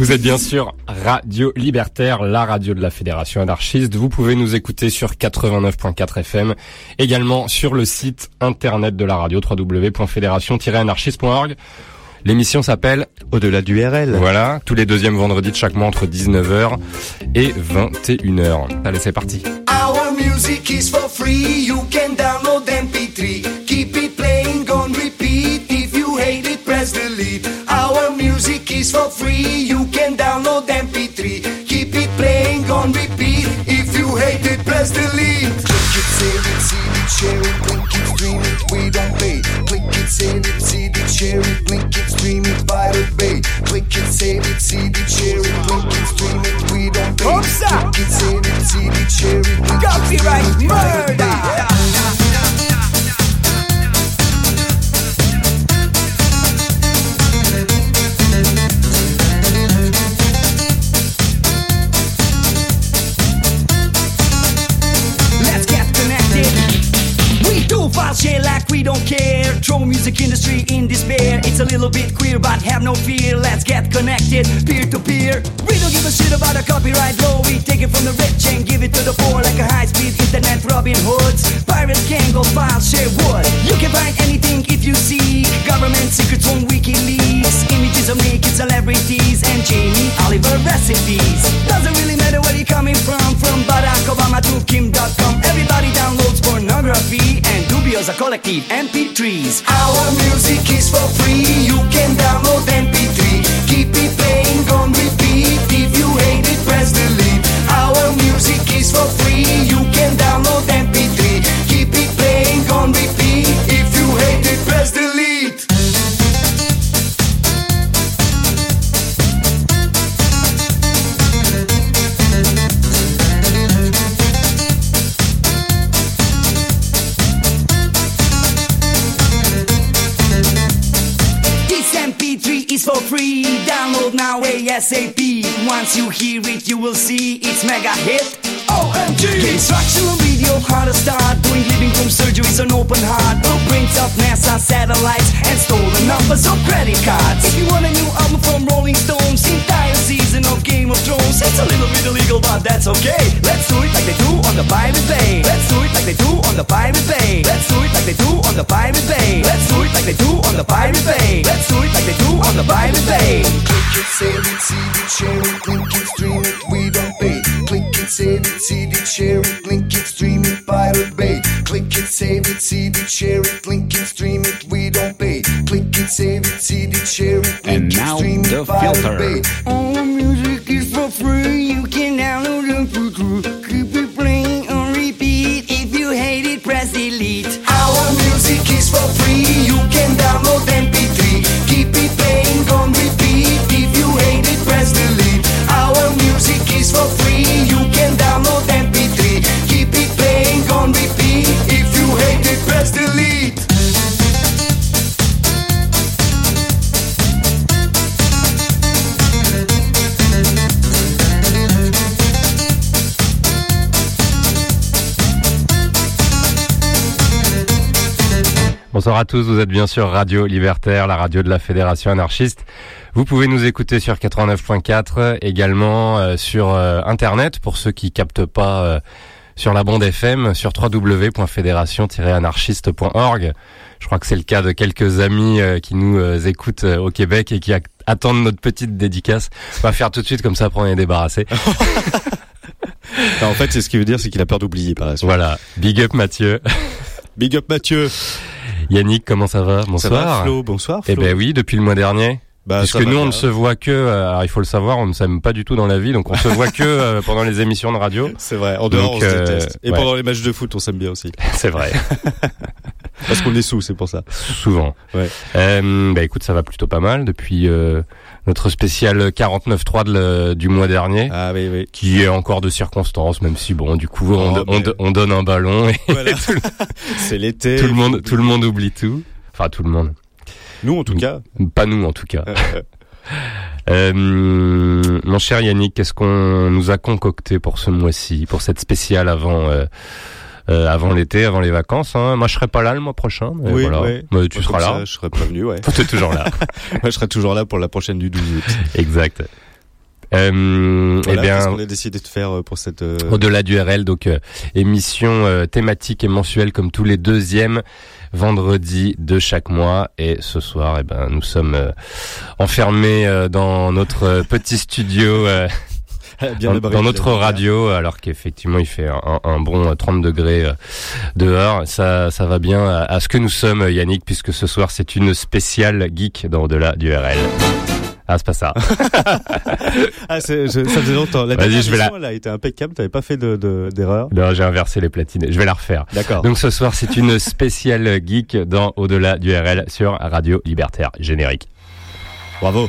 Vous êtes bien sûr Radio Libertaire, la radio de la Fédération anarchiste. Vous pouvez nous écouter sur 89.4 FM, également sur le site internet de la radio www.fédération-anarchiste.org. L'émission s'appelle Au-delà du RL. Voilà, tous les deuxièmes vendredis de chaque mois entre 19h et 21h. Allez, c'est parti. Our music is for free, you can download MP3. Keep it playing on repeat. If you hate it, press delete. Our for free, you can download MP3. Keep it playing on repeat. If you hate it, press delete. Click it, save it, see it, share it, link it, stream it, we don't pay. Click it, save it, see it, share it, link it, stream it, Pirate Bay. Click it, save it, see it, share it, link it, stream it, we don't pay. Click it, save it, see it, share it, link it, stream it, Bay. murder. File shit like we don't care. Throw music industry in despair. It's a little bit queer, but have no fear. Let's get connected, peer to peer. We don't give a shit about a copyright law. We take it from the rich and give it to the poor like a high-speed internet Robin Hoods. Pirates can go file share wood. You can find anything if you seek. government secrets from WikiLeaks, images of naked celebrities, and Jamie Oliver recipes. Doesn't really matter where you're coming from, from Barack Obama to Kim.com. Everybody downloads pornography and dubious a collective MP3s. Our music is for free. You can download MP3. Keep it playing on repeat. If you hate it, press delete. Our music is for free. Is for free. Download now ASAP. Once you hear it, you will see it's mega hit. OMG! Instructional video, how to start doing living room surgeries on open heart. Blueprints of NASA satellites and stolen numbers of credit cards. If you want a new album from Rolling Stones, entire season of Game of Thrones, it's a little bit illegal, but that's okay. Let's do it like they do on the Pirate Bay. Let's do it like they do on the Pirate Bay. Let's do it like they do on the Pirate Bay. Let's do it like they do on the Pirate Bay. Let's do it like they do on the Pirate Bay. Click it, save it, see it, share it, it, stream it, we don't pay. Click it, save it, see it, share it, link it, stream it, Pirate Bay. Click it, save it, see it, share it, link it, stream it, we don't pay. Click it, save it, see it, share it, And link it, now stream the it, Pirate filter. Bay. All the music is for free. You can download it for free. Keep it playing on repeat. If you hate it, press delete. Our music is for free. You can download MP3. Bonsoir à tous, vous êtes bien sûr Radio Libertaire, la radio de la Fédération anarchiste. Vous pouvez nous écouter sur 89.4, également euh, sur euh, Internet, pour ceux qui captent pas euh, sur la bande FM, sur www.fédération-anarchiste.org. Je crois que c'est le cas de quelques amis qui nous écoutent au Québec et qui attendent notre petite dédicace. On va faire tout de suite comme ça pour en est débarrassé. en fait, c'est ce qu'il veut dire, c'est qu'il a peur d'oublier par la suite. Voilà, big up Mathieu. Big up Mathieu. Yannick, comment ça va? Ça Bonsoir. va, Flo? Bonsoir, Flo. Eh ben oui, depuis le mois dernier. Bah, Parce ça que va nous, on ne se voit que, euh, alors il faut le savoir, on ne s'aime pas du tout dans la vie, donc on se voit que euh, pendant les émissions de radio. C'est vrai, en dehors, Donc, on se euh, déteste. Et ouais. pendant les matchs de foot, on s'aime bien aussi. C'est vrai, Parce qu'on est sous, c'est pour ça. souvent. Ouais. Euh, bah écoute, ça va plutôt pas mal depuis euh, notre spécial 49.3 de le- du mois dernier, Ah oui, oui. qui est encore de circonstance, même si bon, du coup, on, Oh, on- mais- on donne un ballon et Voilà. c'est l'été. tout le monde, tout le monde oublie tout. Enfin, tout le monde. Nous, en tout cas. Pas nous, en tout cas. euh, euh, Euh, mon cher Yannick, qu'est-ce qu'on nous a concocté pour ce mois-ci, pour cette spéciale avant euh, euh, avant l'été, avant les vacances hein Moi, je serai pas là le mois prochain. mais oui, voilà. ouais. Mais tu Moi, seras là. ça, je serai prévenu, ouais. Tu es toujours là. Moi, je serai toujours là pour la prochaine du 12 août. exact. Euh, Voilà, eh bien, qu'est-ce qu'on a décidé de faire euh, pour cette. euh, Au-delà du RL, donc euh, émission euh, thématique et mensuelle comme tous les deuxièmes vendredis de chaque mois. Et ce soir, eh ben, nous sommes euh, enfermés euh, dans notre petit studio, euh, bien dans, notre radio, alors qu'effectivement il fait un, un bon euh, 30 degrés euh, dehors. Ça, ça va bien à, à ce que nous sommes, Yannick, puisque ce soir c'est une spéciale geek dans Au-delà du RL. Ah, c'est pas ça. Ah, je- ça faisait longtemps. La Vas-y, dernière je vais la- elle a été impeccable. T'avais pas fait de de- d'erreur? Non, j'ai inversé les platines. Je vais la refaire. D'accord. Donc ce soir, c'est une spéciale geek dans Au-delà du RL sur Radio Libertaire Générique. Bravo.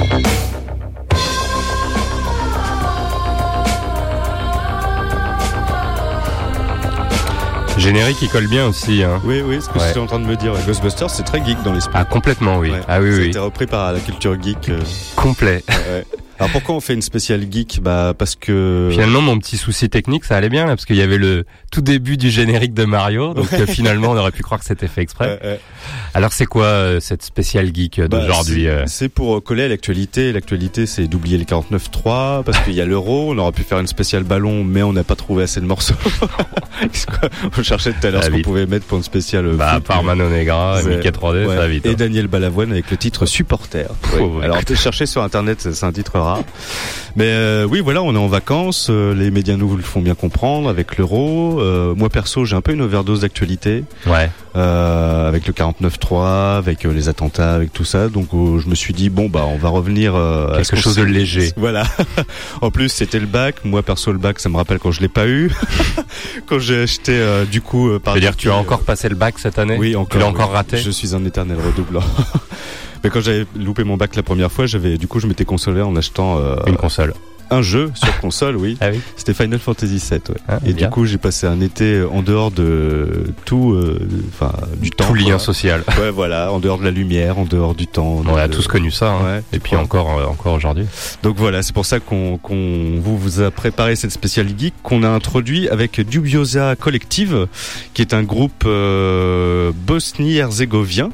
Générique, il colle bien aussi. Hein. Oui, oui, ce que Ouais. j'étais en train de me dire. Ghostbusters, c'est très geek dans l'esprit. Ah, complètement, oui. Ouais. Ah oui, Ça a oui. été repris par la culture geek. euh, Complet. ouais. Alors pourquoi on fait une spéciale geek Bah parce que Finalement, mon petit souci technique, ça allait bien, là, parce qu'il y avait le tout début du générique de Mario, donc euh, finalement, on aurait pu croire que c'était fait exprès. Alors, c'est quoi euh, cette spéciale geek euh, Bah, d'aujourd'hui c'est- euh C'est pour coller à l'actualité. L'actualité, c'est d'oublier les 49.3 parce qu'il y a l'euro. On aurait pu faire une spéciale ballon, mais on n'a pas trouvé assez de morceaux. On cherchait tout à l'heure Ah, ce qu'on pouvait mettre pour une spéciale. Bah, à part Mano Negra, Mickey 3D, ouais. ça va vite. Et hein. Daniel Balavoine avec le titre Supporter. Oh, Ouais. ouais. Alors t'es cherché sur internet, c'est un titre rare. Mais euh, oui, voilà, on est en vacances. euh, les médias nous le font bien comprendre avec l'euro. Euh, moi perso, j'ai un peu une overdose d'actualité Ouais. euh, avec le 49.3, avec les attentats, avec tout ça. Donc je me suis dit bon bah on va revenir à Quelque chose de léger. Voilà. en plus c'était le bac. Moi perso le bac, ça me rappelle quand je l'ai pas eu, quand j'ai acheté du coup par. Je veux dire, tu as encore passé le bac cette année? Oui, encore. Tu l'as oui. encore raté? Je suis un éternel redoublant. Mais quand j'avais loupé mon bac la première fois, j'avais du coup je m'étais consolé en achetant euh, Une console. un jeu sur console, oui. Ah oui C'était Final Fantasy VII. Ouais. Ah, Et bien. du coup j'ai passé un été euh, en dehors de tout, euh, enfin du temps. Tout lien quoi. social. Ouais, voilà, en dehors de la lumière, en dehors du temps. On a de- tous connu ça. hein. Ouais, Et puis encore, euh, encore aujourd'hui. Donc voilà, c'est pour ça qu'on vous, vous a préparé cette spéciale geek qu'on a introduit avec Dubiosa Collective, qui est un groupe euh, bosnie-herzégovien.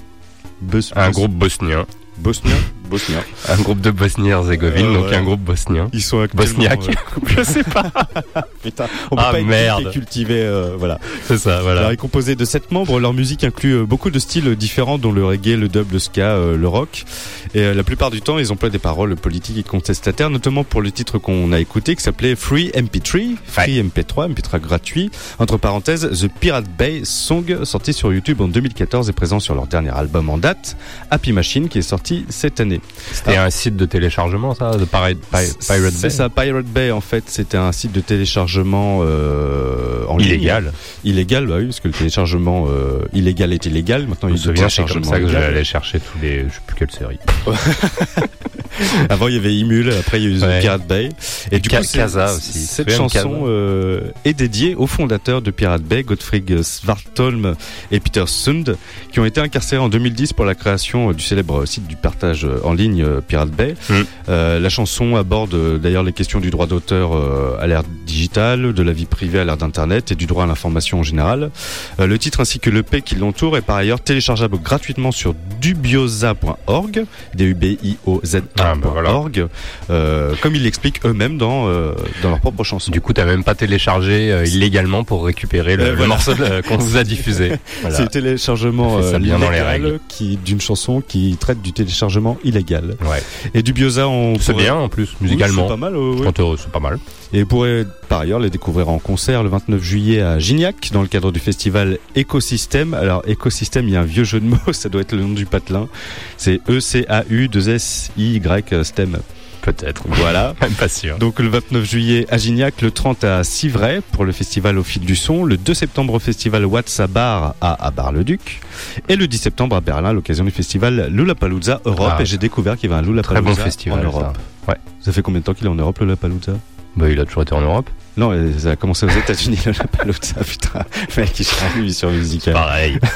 Bos- Un bos- groupe bosnien. bosnien, bosnien. Un groupe de Bosnie-Herzégovine, Euh, donc un groupe bosnien. Ils sont actuellement, Bosniaque. euh, je sais pas. Putain, on peut Ah, pas merde. cultiver, euh, voilà. C'est ça, Alors, voilà. il est composé de sept membres. Leur musique inclut beaucoup de styles différents, dont le reggae, le dub, le ska, euh, le rock. Et euh, la plupart du temps, ils emploient des paroles politiques et contestataires, notamment pour le titre qu'on a écouté, qui s'appelait Free MP3, Free MP3, MP3 gratuit. Entre parenthèses, The Pirate Bay Song, sorti sur YouTube en 2014 et présent sur leur dernier album en date, Happy Machine, qui est sorti cette année. C'était un site de téléchargement, ça, de Pirate, Pi- Pirate Bay. C'est ça, Pirate Bay, en fait, c'était un site de téléchargement euh, en ligne. Illégal. Illégal, bah oui, parce que le téléchargement euh, illégal est illégal. Maintenant, il du souviens, c'est comme ça que j'allais chercher tous les, je sais plus quelle série. Avant, il y avait Imul, après, il y a eu Ouais. Pirate Bay. Et du coup, Casa aussi. Cette chanson euh, est dédiée aux fondateurs de Pirate Bay, Gottfried Svartholm et Peter Sund, qui ont été incarcérés en 2010 pour la création euh, du célèbre site du partage euh, en ligne Pirate Bay. Mm. Euh, la chanson aborde d'ailleurs les questions du droit d'auteur à l'ère digitale, de la vie privée à l'ère d'Internet et du droit à l'information en général. Euh, le titre ainsi que le l'EP qui l'entoure est par ailleurs téléchargeable gratuitement sur dubiosa.org, d u b i o z Ah, bah voilà. euh, comme ils l'expliquent eux-mêmes dans, euh, dans leur propre chanson. Du coup, t'as même pas téléchargé euh, illégalement pour récupérer le, Euh, le morceau de- qu'on vous a diffusé. Voilà. C'est le téléchargement ça euh, bien dans les règles. qui d'une chanson qui traite du téléchargement illégal. Ouais. Et Dubiosa, on C'est pourrait- bien en plus, Oui, musicalement. c'est pas mal. euh, euh, c'est pas mal. Et vous pourrez par ailleurs les découvrir en concert le 29 juillet à Gignac dans le cadre du festival Écosystème. Alors Écosystème, il y a un vieux jeu de mots, ça doit être le nom du patelin. C'est E C A U 2 S I Y STEM. Peut-être. Voilà. Même pas sûr. Donc le 29 juillet à Gignac, le 30 à Civray pour le festival au fil du son, le 2 septembre au festival Watts à Bar à, à Bar-le-Duc et le 10 septembre à Berlin à l'occasion du festival Lollapalooza Europe Ah, et j'ai découvert qu'il y avait un Très Lollapalooza bon festival. en Europe. ça. Ouais. Ça fait combien de temps qu'il est en Europe le Lollapalooza? Bah, il a toujours été en Europe. Non, ça a commencé aux États-Unis, le Lollapalooza, putain. Mec, il change l'émission musicale. Pareil.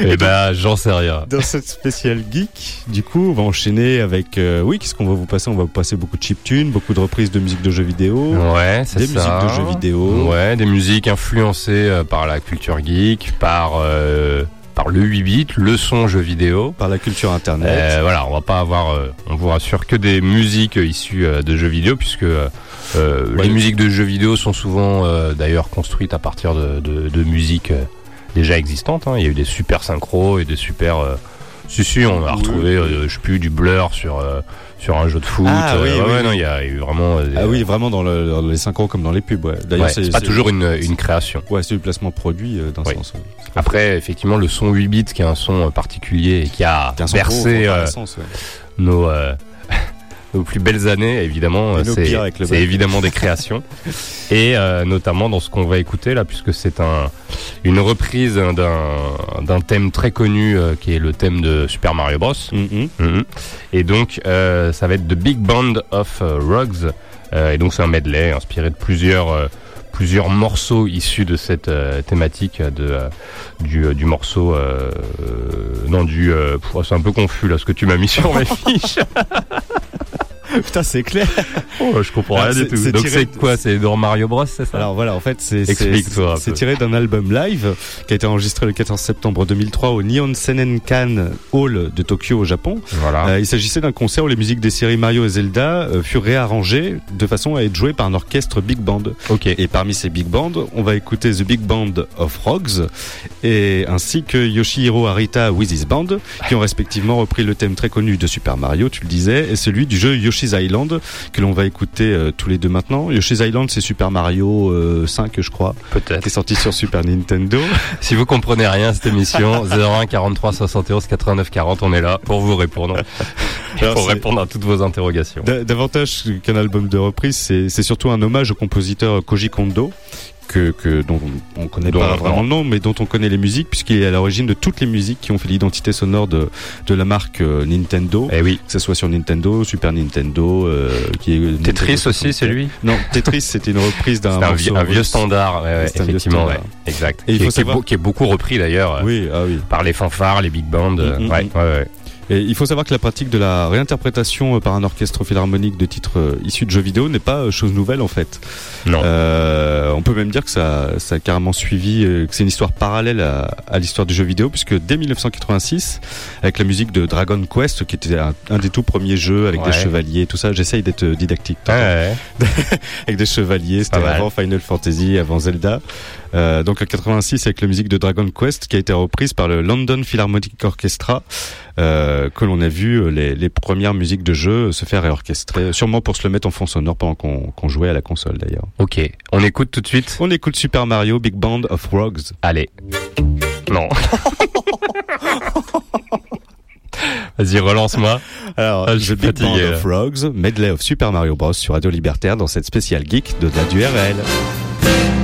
Eh ben, j'en sais rien. Dans cette spéciale geek, du coup, on va enchaîner avec. euh, oui, qu'est-ce qu'on va vous passer? On va vous passer beaucoup de chiptunes, beaucoup de reprises de musique de jeux vidéo, Ouais, c'est des ça. musiques de jeux vidéo. Ouais, des musiques influencées euh, par la culture geek, par euh, par le 8 bits, le son jeu vidéo. par la culture internet. Euh, voilà, on va pas avoir, euh, on vous rassure, que des musiques euh, issues euh, de jeux vidéo, puisque euh, Ouais. les musiques de jeux vidéo sont souvent euh, d'ailleurs construites à partir de, de, de musiques déjà existantes. hein. Il y a eu des super synchros et des super. Euh, si si, on a retrouvé, euh, je sais plus, du blur sur euh, sur un jeu de foot. Ah, oui, Euh, oui, ouais, non, il y a eu vraiment. euh, Ah oui, vraiment dans, le- dans les synchros comme dans les pubs. Ouais. D'ailleurs, c'est pas toujours une, une création. Ouais, c'est du placement produit euh, d'un Oui. sens. Après, effectivement, le son 8 bits, qui est un son particulier et qui a bercé nos, euh, nos plus belles années, évidemment, c'est évidemment des créations. et euh, notamment dans ce qu'on va écouter là, puisque c'est un, une reprise d'un d'un thème très connu euh, qui est le thème de Super Mario Bros. Mhm. Mhm. Et donc, euh, ça va être The Big Band of euh, Rugs. Euh, et donc, c'est un medley inspiré de plusieurs, euh, plusieurs morceaux issus de cette euh, thématique de, euh, du, du morceau. Euh, non, du. euh, c'est un peu confus là ce que tu m'as mis sur mes fiches. Putain, c'est clair. Oh, je comprends rien du tout. c'est Donc, c'est quoi C'est dans Mario Bros, c'est ça? Alors voilà, en fait, c'est c'est- tiré d'un album live qui a été enregistré le 14 septembre 2003 au Nihon Senenkan Hall de Tokyo au Japon. Voilà. Euh, il s'agissait d'un concert où les musiques des séries Mario et Zelda euh, furent réarrangées de façon à être jouées par un orchestre big band. ok. Et parmi ces big bands, on va écouter The Big Band of Frogs et ainsi que Yoshihiro Arita with his band qui ont respectivement repris le thème très connu de Super Mario, tu le disais, et celui du jeu Yoshi's Island que l'on va écouter euh, tous les deux maintenant. Yoshi's Island, c'est Super Mario euh, 5, je crois, qui Peut-être. est sorti sur Super Nintendo. Si vous comprenez rien à cette émission, 01 43 71 89 40, on est là pour vous répondre. Alors, pour répondre à toutes vos interrogations. Da- Davantage qu'un album de reprise, c'est surtout un hommage au compositeur Koji Kondo. Que, que dont on on connaît Dont- pas vraiment le nom, mais dont on connaît les musiques, puisqu'il est à l'origine de toutes les musiques qui ont fait l'identité sonore de, de la marque euh, Nintendo, Eh oui. que ce soit sur Nintendo, Super Nintendo, euh, qui est Tetris Nintendo aussi, c'est lui Non, Tetris, c'était une reprise d'un C'est un, vieux- un vieux standard, ouais, ouais, C'est un vieux effectivement, standard. ouais, exact. Et il qui, faut est- savoir- qui beaucoup repris d'ailleurs Oui, ah oui. par les fanfares, les big bands. Mm, mm, mm. ouais, ouais. Et il faut savoir que la pratique de la réinterprétation euh, par un orchestre philharmonique de titres euh, issus de jeux vidéo n'est pas euh, chose nouvelle en fait. Non. Euh, on peut même dire que ça, ça a carrément suivi, que c'est une histoire parallèle à, à l'histoire du jeu vidéo, puisque dès 1986, avec la musique de Dragon Quest, qui était un, un des tout premiers jeux avec Ouais. des chevaliers, tout ça, j'essaye d'être didactique. Ouais, ouais. Avec des chevaliers, c'était avant Final Fantasy, avant Zelda. Euh, donc en 86, avec la musique de Dragon Quest, qui a été reprise par le London Philharmonic Orchestra, euh, que l'on a vu euh, les, les premières musiques de jeu se faire réorchestrer, sûrement pour se le mettre en fond sonore pendant qu'on jouait à la console d'ailleurs. Ok, on écoute tout de suite. On écoute Super Mario Big Band of Rogues. Allez. Non. Vas-y, relance-moi. Alors, Ah, je suis Big Band of Rogues, medley of Super Mario Bros sur Radio Libertaire dans cette spéciale geek de la DURL. featuring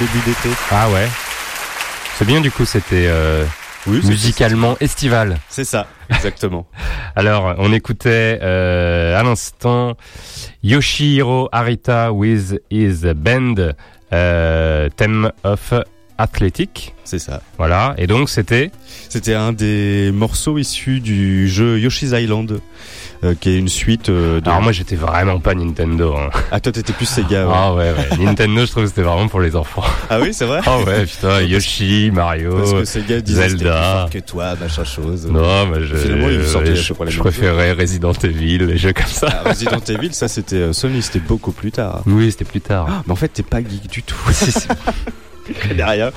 début d'été. Ah ouais. C'est bien du coup, c'était euh, Oui, musicalement estival. C'est ça, exactement. Alors, on écoutait euh, à l'instant Yoshihiro Arita with his band euh, Theme of Athletic. C'est ça. Voilà, et donc c'était? C'était un des morceaux issus du jeu Yoshi's Island, euh, qui est une suite euh, de... Alors moi j'étais vraiment pas Nintendo. Hein. Ah toi t'étais plus Sega. ouais. Ah ouais, ouais. Nintendo je trouve que c'était vraiment pour les enfants. Ah oui c'est vrai Ah ouais, putain, Yoshi, Mario, Parce que Sega disait que Zelda. fort que toi, machin chose. Non, mais je, Finalement, ils sortaient je, je préférais Resident Evil, les jeux comme ça. Ah, Resident Evil, ça c'était euh, Sony, c'était beaucoup plus tard. Oui, c'était plus tard. Mais en fait t'es pas geek du tout. Je connais rien.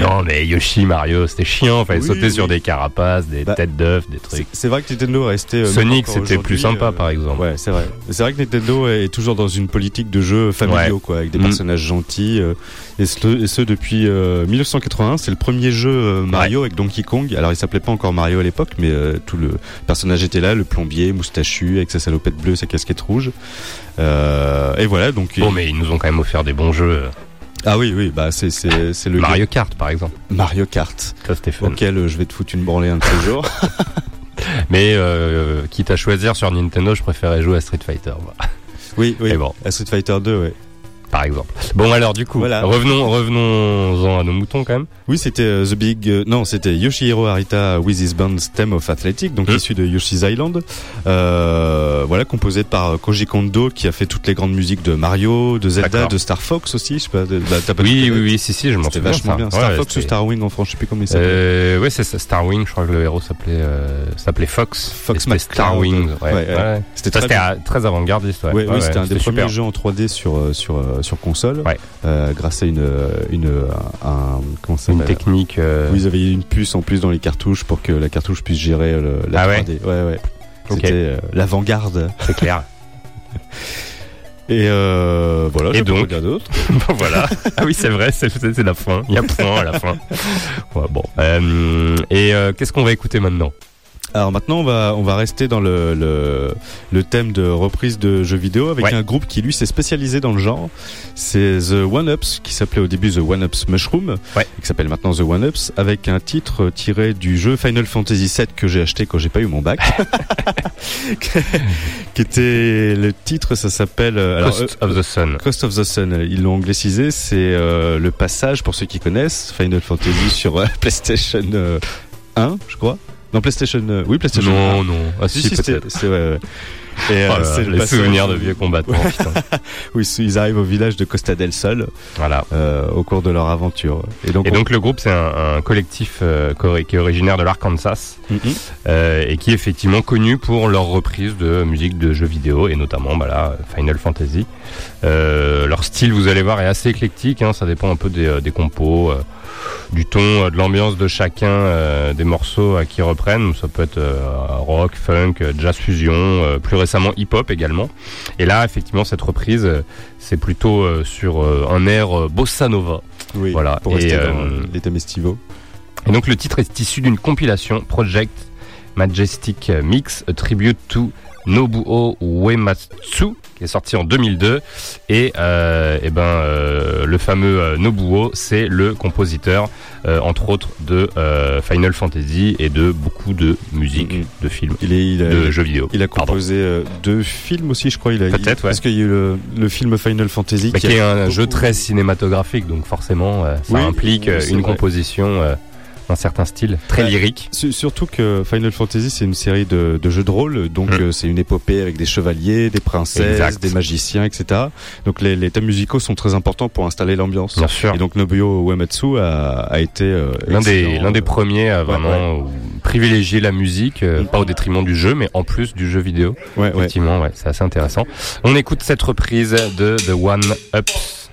Non, mais Yoshi, Mario, c'était chiant. Fallait Oui, sauter sur des carapaces, des Bah, têtes d'œufs, des trucs. c'est vrai que Nintendo est resté. euh, Sonic, c'était plus sympa, par exemple. Ouais, c'est vrai. C'est vrai que Nintendo est toujours dans une politique de jeux familiaux, Ouais. quoi, avec des Mm. personnages gentils. euh, et, ce, et ce depuis euh, 1981. C'est le premier jeu euh, Mario avec Donkey Kong. Alors, il s'appelait pas encore Mario à l'époque, mais euh, tout le personnage était là, le plombier, moustachu, avec sa salopette bleue, sa casquette rouge. Euh, et voilà, donc. Bon, mais ils nous ont quand même offert des bons jeux. Ah oui, oui, bah c'est c'est le Mario Kart, par exemple. Mario Kart. Ça. Auquel euh, je vais te foutre une branlée un de ces jours. Mais euh, quitte à choisir sur Nintendo, je préférais jouer à Street Fighter, Oui, oui. Bon. À Street Fighter 2, ouais. Par exemple. Bon, alors, du coup, Voilà. revenons, revenons-en à nos moutons quand même. Oui, c'était euh, The Big. euh, non, c'était Yoshihiro Arita with his band Stem of Athletic, donc Mm. issu de Yoshi's Island. Euh, voilà, composé par Koji Kondo qui a fait toutes les grandes musiques de Mario, de Zelda, de Star Fox aussi. Je sais pas. de- bah, pas Oui, oui, oui, si, si, je m'en souviens. vachement bien. Star Ouais, Fox ou Star Wing en France, je sais plus comment il s'appelle. Ouais, c'est ça, Starwing, je crois que le héros s'appelait s'appelait Fox. Fox McCloud. Starwing. Ouais, Ouais. C'était très avant-gardiste. Ouais, oui, c'était un des premiers jeux en 3D sur sur sur console, Ouais. euh, grâce à une une un comment ça Une technique. euh, Vous avez une puce en plus dans les cartouches pour que la cartouche puisse gérer le, la Ah ouais 3D. Ouais, ouais. C'était euh, l'avant-garde. C'est clair. Et euh, voilà. Et donc dire d'autre. Bon, voilà. Ah oui, c'est vrai, c'est la fin. Il y a point à la fin. Ouais, bon. Euh, et euh, qu'est-ce qu'on va écouter maintenant? Alors maintenant, on va on va rester dans le le, le thème de reprise de jeux vidéo avec Ouais. un groupe qui lui s'est spécialisé dans le genre. C'est The One Ups qui s'appelait au début The One Ups Mushroom, Ouais. et qui s'appelle maintenant The One Ups, avec un titre tiré du jeu Final Fantasy VII que j'ai acheté quand j'ai pas eu mon bac. qui était le titre, ça s'appelle euh, alors, Coast of the Sun. Cost of the Sun, ils l'ont anglicisé, c'est euh, le passage, pour ceux qui connaissent, Final Fantasy sur euh, PlayStation euh, 1, je crois. Non, PlayStation, euh, oui, PlayStation 1. Non, non. Ah Si, si, si, c'était- peut-être. c'est ouais, ouais. Et euh, là là, c'est le les souvenirs de vieux combattants. putain. où ils, arrivent au village de Costa del Sol Voilà. euh, au cours de leur aventure. Et donc, Et on- donc le groupe c'est un, un collectif euh, qui est originaire de l'Arkansas Mhm. euh, et qui est effectivement connu pour leur reprise de musique de jeux vidéo et notamment bah là, Final Fantasy. Euh, leur style, vous allez voir, est assez éclectique. Hein, ça dépend un peu des, euh, des compos, euh, du ton, euh, de l'ambiance de chacun euh, des morceaux euh, qui reprennent. Ça peut être rock, funk, jazz fusion, plus récemment hip-hop également. Et là, effectivement, cette reprise, c'est plutôt sur un air bossa nova. oui, voilà. pour Et, rester euh, dans les thèmes estivaux. Et donc le titre est issu d'une compilation Project Majestic Mix, a tribute to Nobuo Uematsu, qui est sorti en 2002. Et, euh, eh ben, euh, le fameux euh, Nobuo, c'est le compositeur, euh, entre autres, de euh, Final Fantasy et de beaucoup de musique, Mhm. de films, Il, est, il, a, de jeux vidéo. il a composé euh, deux films aussi, je crois. Il a, Peut-être, ouais. Parce qu'il y a eu le, le film Final Fantasy Bah, qui, qui est un jeu très cinématographique, donc forcément, ça Oui, implique une vrai. composition d'un certain style, très lyrique. Su- Surtout que Final Fantasy c'est une série de, de jeux de rôle, donc Mm. euh, c'est une épopée avec des chevaliers, des princesses, Exact. des magiciens, etc. Donc les, les thèmes musicaux sont très importants pour installer l'ambiance. Bien sûr. Et donc Nobuo Uematsu a, a été euh, L'un des, excellent, l'un des euh, premiers à vraiment privilégier la musique, euh, Mm. pas au détriment du jeu, mais en plus du jeu vidéo. Ouais, ouais. Effectivement, ouais, c'est assez intéressant. On écoute cette reprise de The One Ups.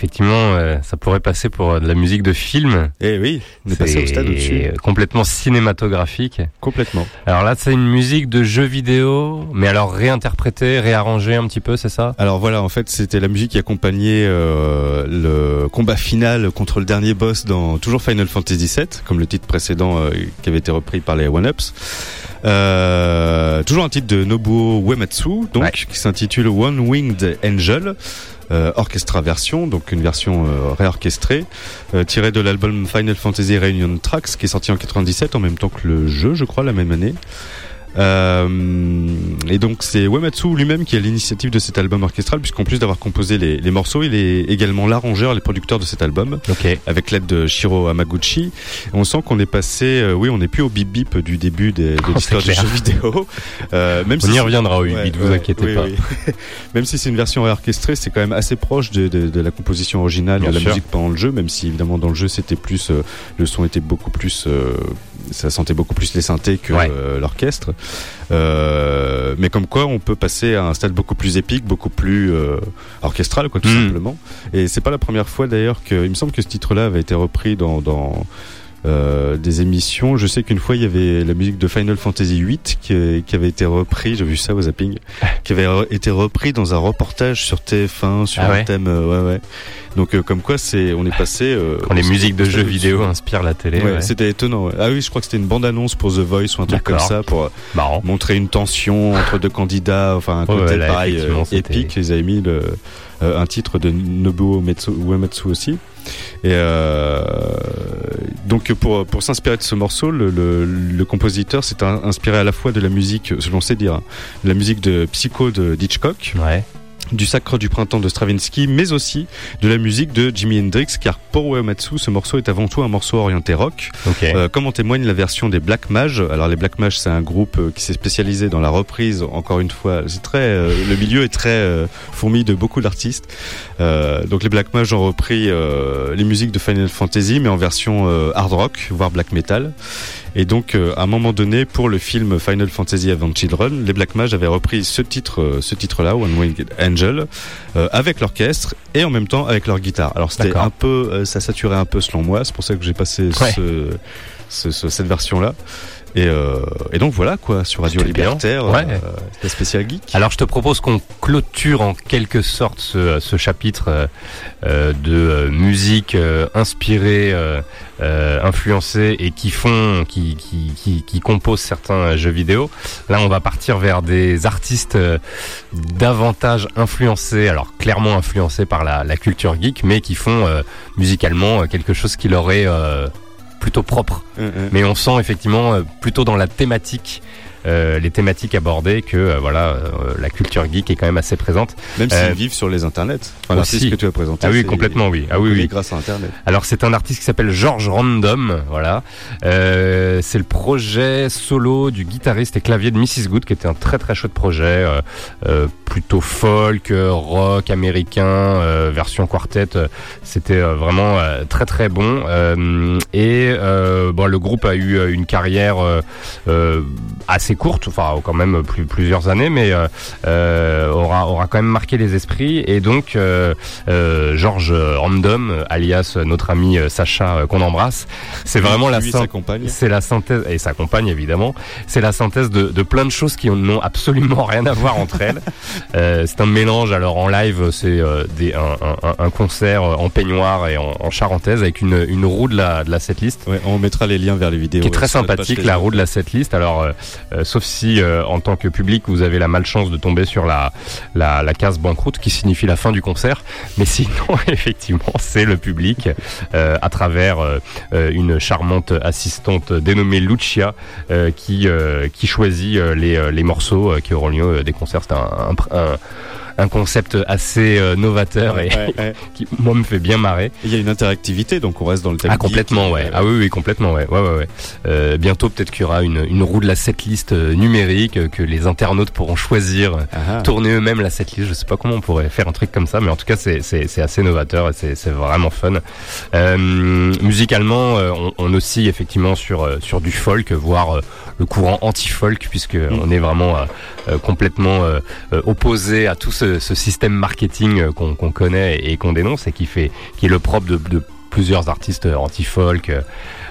Effectivement, euh, ça pourrait passer pour euh, de la musique de film. Eh oui, on est passé au stade au-dessus. Complètement cinématographique. Complètement. Alors là, c'est une musique de jeu vidéo, mais alors réinterprétée, réarrangée un petit peu, c'est ça? Alors voilà, en fait, c'était la musique qui accompagnait euh, le combat final contre le dernier boss dans toujours Final Fantasy VII, comme le titre précédent euh, qui avait été repris par les One Ups. Euh, toujours un titre de Nobuo Uematsu, donc Ouais. qui s'intitule One Winged Angel. Euh, orchestra version, donc une version euh, réorchestrée, euh, tirée de l'album Final Fantasy Reunion Tracks, qui est sorti en 97 en même temps que le jeu, je crois, la même année. Euh, et donc c'est Uematsu lui-même qui a l'initiative de cet album orchestral, puisqu'en plus d'avoir composé les, les morceaux, il est également l'arrangeur, les producteurs de cet album Ok. avec l'aide de Shiro Hamaguchi. On sent qu'on est passé, euh, oui, on n'est plus au bip bip du début des- de Oh, l'histoire du jeu vidéo. Euh, même On si y reviendra au Ouais, 8 vous ouais, inquiétez oui, pas. oui. même si c'est une version réorchestrée, c'est quand même assez proche de, de, de la composition originale, Bien de la sûr. musique pendant le jeu, même si évidemment dans le jeu c'était plus, euh, le son était beaucoup plus, euh, ça sentait beaucoup plus les synthés que Ouais. euh, l'orchestre. Euh, mais comme quoi, on peut passer à un stade beaucoup plus épique, beaucoup plus euh, orchestral, quoi, tout Mm. simplement. Et c'est pas la première fois d'ailleurs que, il me semble que ce titre-là avait été repris dans, dans euh, des émissions. Je sais qu'une fois il y avait la musique de Final Fantasy VIII qui, qui avait été repris. J'ai vu ça au zapping, qui avait été repris dans un reportage sur TF1 sur Ah un thème. euh, ouais, ouais. Donc euh, comme quoi, c'est, on est passé. Euh, Quand les musiques de jeux vidéo inspirent la télé. Ouais. C'était étonnant. Ah oui, je crois que c'était une bande-annonce pour The Voice ou un truc comme ça pour Marrant. montrer une tension entre deux candidats, enfin un côté là, pareil épique. Ils avaient mis le, euh, un titre de Nobuo Uematsu aussi. Et euh, donc pour s'inspirer de ce morceau, le, compositeur s'est in- inspiré à la fois de la musique, selon ses dires, hein, de la musique de Psycho de Hitchcock. Du Sacre du printemps de Stravinsky, mais aussi de la musique de Jimi Hendrix, car pour Uematsu, ce morceau est avant tout un morceau orienté rock. Euh, comme en témoigne la version des Black Mage. Alors les Black Mage, c'est un groupe euh, qui s'est spécialisé dans la reprise. Encore une fois, c'est très, euh, le milieu est très euh, fourmi de beaucoup d'artistes. Donc les Black Mage ont repris les musiques de Final Fantasy, mais en version hard rock, voire black metal. Et donc, euh, à un moment donné, pour le film Final Fantasy Avant Children, les Black Mage avaient repris ce titre, euh, ce titre-là, One Winged Angel, euh, avec l'orchestre et en même temps avec leur guitare. Alors c'était un peu, euh, ça saturait un peu selon moi. C'est pour ça que j'ai passé Ouais. ce, ce- ce- cette version-là. Et, euh, et donc voilà quoi, sur Radio. Libertaire, Ouais. euh, la spéciale geek. Alors je te propose qu'on clôture en quelque sorte ce, ce chapitre euh, euh, de euh, musique euh, inspirée, euh, euh, influencée et qui font, qui, qui, qui, qui composent certains jeux vidéo. Là, on va partir vers des artistes euh, davantage influencés, alors clairement influencés par la, la culture geek, mais qui font euh, musicalement quelque chose qui leur est euh, plutôt propre. Euh, euh. Mais on sent effectivement euh, plutôt dans la thématique, euh, les thématiques abordées, que euh, voilà, euh, la culture geek est quand même assez présente. Même s'ils vivent sur les internets. Enfin, aussi. l'artiste que tu as présenté. Ah oui, complètement, oui. Ah oui, oui. Grâce à Internet. Alors c'est un artiste qui s'appelle George Random, voilà. C'est le projet solo du guitariste et clavier de Mrs Good, qui était un très très chouette projet, plutôt folk, rock américain, version quartet. C'était vraiment très très bon. Et bon, le groupe a eu une carrière euh, assez courte, enfin quand même plus, plusieurs années, mais euh, euh, aura aura quand même marqué les esprits. Et donc euh, euh, George Random, alias notre ami Sacha qu'on embrasse, c'est vraiment la c'est la synthèse et sa compagne évidemment. C'est la synthèse de, de plein de choses qui n'ont absolument rien à voir entre elles. C'est un mélange. Alors en live, c'est des, un, un- un concert en peignoir et en, en charentaise avec une, une roue de la, de la setlist Ouais, on mettra les liens vers les vidéos. qui est très sympathique, la roue de la setlist. Alors, euh, sauf si euh, en tant que public vous avez la malchance de tomber sur la, la, la case banqueroute qui signifie la fin du concert, mais sinon effectivement c'est le public euh, à travers euh, euh, une charmante assistante dénommée Lucia euh, qui euh, qui choisit euh, les, euh, les morceaux euh, qui auront lieu euh, des concerts. C'est un, un, un- un concept assez euh, novateur et Ouais, ouais. qui moi me fait bien marrer. Il y a une interactivité, donc on reste dans le thème. Ah geek. complètement ouais. Ah oui oui complètement ouais. Ouais ouais ouais. Euh, bientôt peut-être qu'il y aura une, une roue de la setlist euh, numérique euh, que les internautes pourront choisir, euh, Ah, ah. tourner eux-mêmes la setlist. Je sais pas comment on pourrait faire un truc comme ça, mais en tout cas c'est c'est c'est assez novateur et c'est c'est vraiment fun. Euh, musicalement, euh, on, on oscille effectivement sur euh, sur du folk, voire euh, le courant anti-folk puisque on est vraiment euh, euh, complètement euh, euh, opposé à tout ce ce, système marketing euh, qu'on connaît et qu'on dénonce et qui fait, qui est le propre de, de plusieurs artistes anti-folk, euh,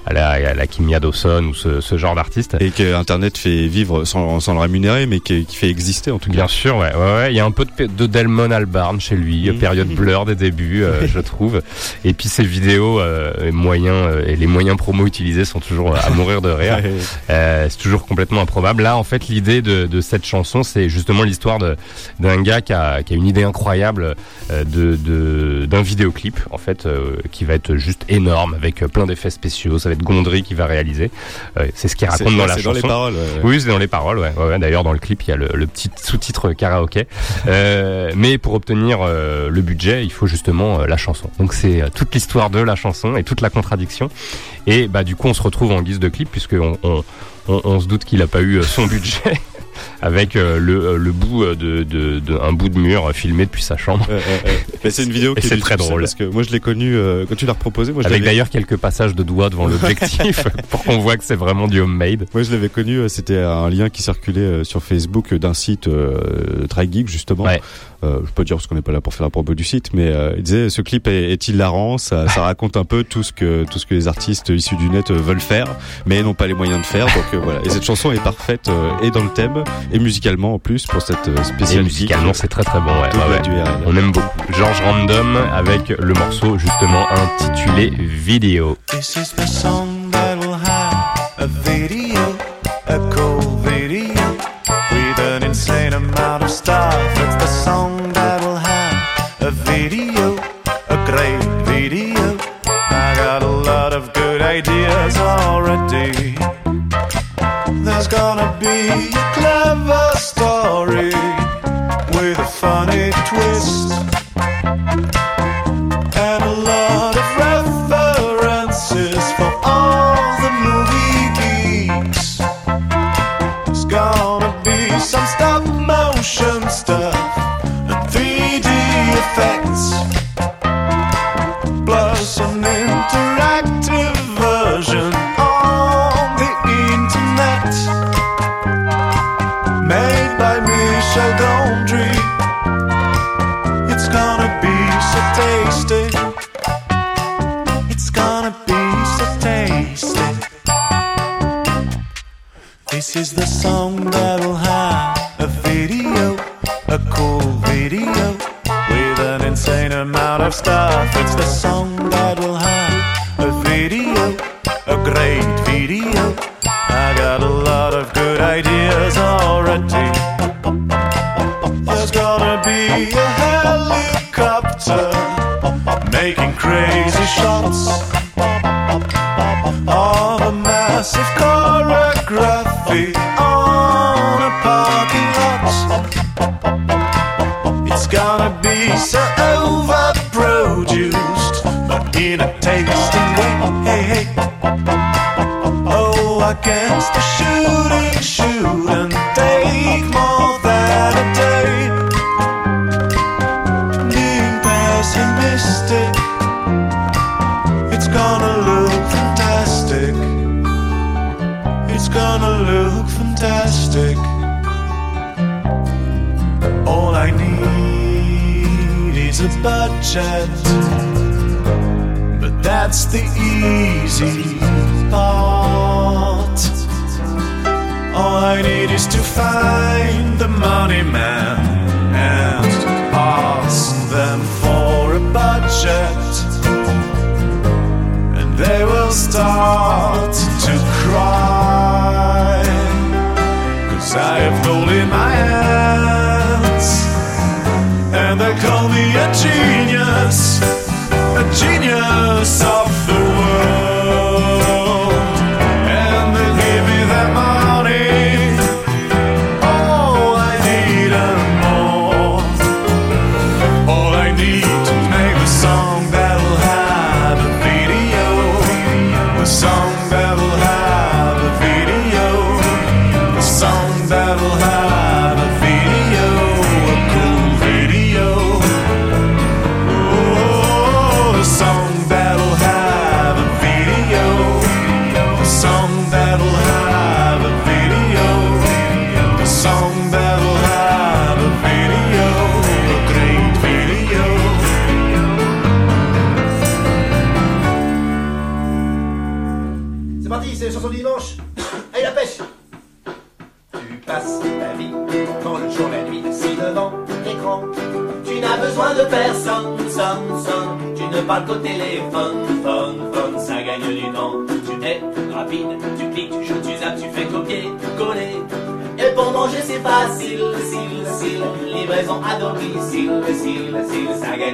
à la, à la Kimia Dawson ou ce, ce genre d'artistes. Et que Internet fait vivre sans, sans le rémunérer, mais qui, qui fait exister en tout cas. Bien sûr, ouais, ouais, ouais. Il y a un peu de, de Delmon Albarn chez lui, Mhm. période blur des débuts, euh, je trouve. Et puis ses vidéos, euh, moyens euh, et les moyens promos utilisés sont toujours à mourir de rire. Euh, c'est toujours complètement improbable. Là, en fait, l'idée de, de cette chanson, c'est justement l'histoire de- d'un gars qui a, qui a une idée incroyable euh, de de- d'un vidéoclip, en fait, euh, qui va être juste énorme avec euh, plein d'effets spéciaux. Ça va être Gondry qui va réaliser. Euh, c'est ce qu'il C'est raconte dans la c'est chanson. dans les paroles. Oui, c'est dans les paroles. Ouais. D'ailleurs, dans le clip, il y a le, le petit sous-titre karaoké. Euh, mais pour obtenir euh, le budget, il faut justement la chanson. Donc c'est toute l'histoire de la chanson et toute la contradiction. Et bah du coup, on se retrouve en guise de clip puisque on, on, on, on se doute qu'il a pas eu son budget. Avec euh, le, euh, le bout euh, de, de, de un bout de mur filmé depuis sa chambre. Mais c'est une vidéo qui est très drôle. parce que moi je l'ai connue quand tu l'as proposé. Moi je avec d'ailleurs quelques passages de doigts devant l'objectif pour qu'on voit que c'est vraiment du homemade. Moi, je l'avais connu, c'était un lien qui circulait sur Facebook d'un site euh, très geek justement. Ouais. Euh, je peux dire parce qu'on n'est pas là pour faire la propos du site, mais euh, il disait ce clip est, est hilarant, ça, ça raconte un peu tout ce que tout ce que les artistes issus du net euh, veulent faire, mais n'ont pas les moyens de faire. Donc euh, voilà. Et cette chanson est parfaite euh, et dans le thème et musicalement en plus pour cette euh, Et spéciale musicalement, c'est très très bon. Ouais, ouais, ouais. du RL. On aime beaucoup. George Random avec le morceau justement intitulé Vidéo. This is the song that will have a video,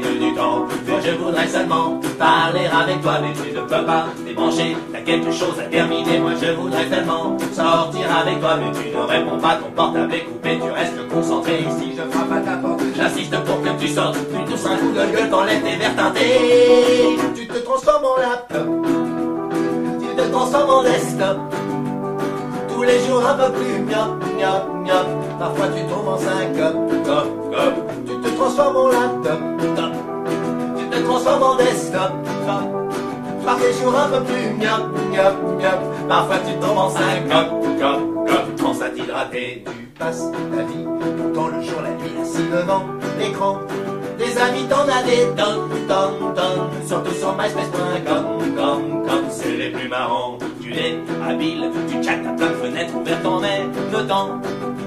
Moi je voudrais seulement parler avec toi, mais tu ne peux pas débrancher, t'as quelque chose à terminer. Moi je voudrais tellement sortir avec toi, mais tu ne réponds pas, ton portable est coupé, tu restes concentré. Si je frappe à ta porte, j'insiste pour que tu sortes, tu tousses un coup de gueule, t'enlèves tes verres teintés. Tu te transformes en laptop, tu te transformes en desktop. Tous les jours un peu plus miop, miop, miop. Parfois tu tombes en syncope, cop, cop. Tu te transformes en laptop, transformes en desktop, top. Par des jours un peu plus miop, miop, miop. Parfois tu tombes en syncope, cop, cop. Pense à t'hydrater, tu passes ta vie dans le jour, la nuit, assis devant l'écran. Des amis t'en as des tonnes, tonnes, tonnes. Surtout sur myspace.com, comme, comme, c'est les plus marrants. Tu es habile, tu chattes à plein de fenêtres ouvertes en même temps.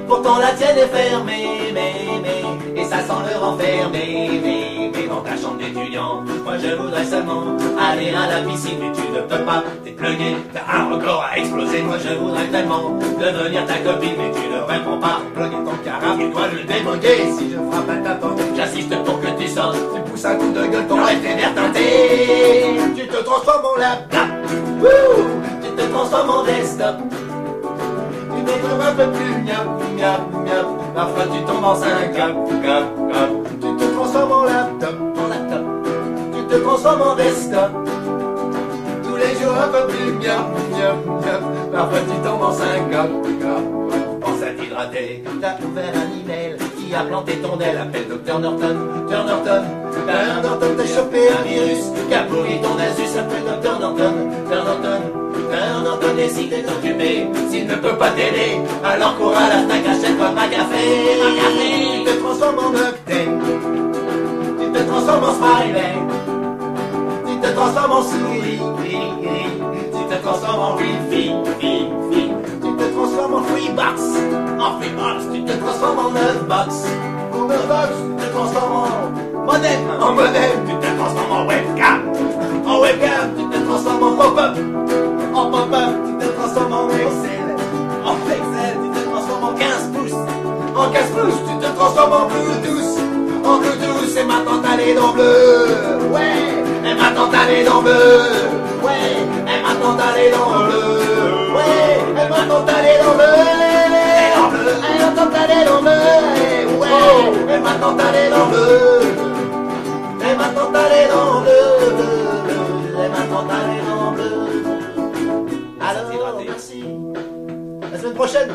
Pourtant la tienne est fermée, mais, et ça sent le renfermé, mais ta chambre d'étudiant. Moi je voudrais seulement aller à la piscine, mais tu ne peux pas, t'es t'as un record à exploser. Moi je voudrais tellement devenir ta copine, mais tu ne réponds pas, plugué ton carafe, et toi je le démoguer. Si je frappe à ta porte, j'insiste pour que tu sortes, tu pousses un coup de gueule, ton rêve est teinté. Tu te transformes en laptop, tu te transformes en desktop. Tu trouves un peu plus miap, miap, miap. Parfois tu tombes en syncope, cap, cap. Tu te Tu te transformes en desktop. Tous les jours un peu plus miap, miap, miap. Parfois tu tombes en syncope. Pense à t'hydrater. T'as ouvert un email qui a planté ton aile? Appelle Dr Norton, Dr Norton. Dr Norton t'a chopé un virus qui a pourri ton Asus. Appelle Dr Norton, Dr Norton. Dr Norton décide de t'occuper. S'il ne peut pas t'aider, alors cours à la Fnac, achète-toi ma café, ma café. Tu te transformes en octane. Transformes en smiley. Tu te transformes en souris. Tu te transformes en wifi. fi, fi. Tu te transformes en freebox. En freebox. Tu te transformes en neufbox. En neufbox. Tu te transformes en modem. En modem. Tu te transformes en webcam. En webcam. Tu te transformes en pop-up. En pop-up. Tu te transformes en Excel. En Excel. Tu te transformes en 15 pouces. En 15 pouces. Tu te transformes en Bluetooth. En Bluetooth. Et maintenant t'as les dents bleues. Ouais. Et maintenant t'as les dents bleues. Ouais. Et maintenant t'as les dents bleues. Ouais. Et maintenant t'as les dents bleues. Et maintenant t'as les dents bleues. Ouais. Et maintenant t'as les dents bleues. Et maintenant t'as les dents bleues. Et maintenant. Alors, merci. La semaine prochaine.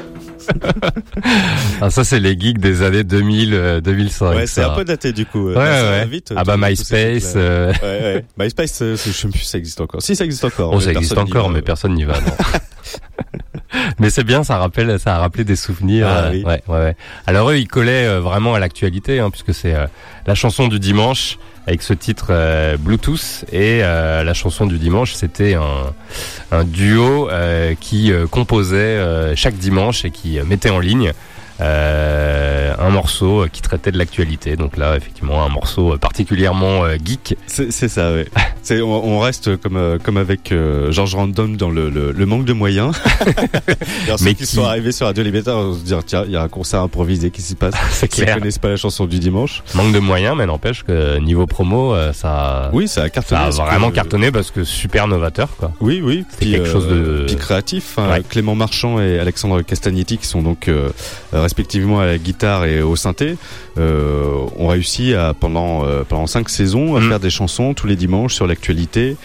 Ah, ça, c'est les geeks des années 2000, euh, 2005. Ouais, c'est un peu daté du coup. Ouais, ouais. vite, ah bah MySpace. euh, Ouais, ouais. MySpace, euh, je sais même plus si ça existe encore. Si, ça existe encore. Oh, ça existe encore, mais personne n'y va. non. mais c'est bien, ça rappelle, ça a rappelé des souvenirs. Ah, euh, oui. ouais, ouais, ouais. Alors eux, ils collaient euh, vraiment à l'actualité, hein, puisque c'est euh, la chanson du dimanche avec ce titre euh, Bluetooth et euh, la chanson du dimanche, c'était un, un duo euh, qui composait chaque dimanche et qui mettait en ligne. Euh, un morceau euh, qui traitait de l'actualité donc là effectivement un morceau euh, particulièrement geek C'est ça. C'est, on, on reste comme comme avec George Random dans le, le, le manque de moyens. Alors, ceux Mais qui qui- sont arrivés sur Radio Libertaire vont se dire tiens, il y a un concert improvisé qui s'y passe. c'est Ils clair connaissent pas la chanson du dimanche. manque de moyens mais n'empêche que niveau promo ça Oui, ça a cartonné. Ça a que- vraiment cartonné parce que super novateur quoi. Oui, oui. C'était quelque chose de- puis créatif. hein. Ouais. Clément Marchand et Alexandre Castagnetti, qui sont donc euh, respectivement à la guitare et au synthé, euh, ont réussi à pendant euh, pendant cinq saisons à Mm. faire des chansons tous les dimanches sur l'actualité.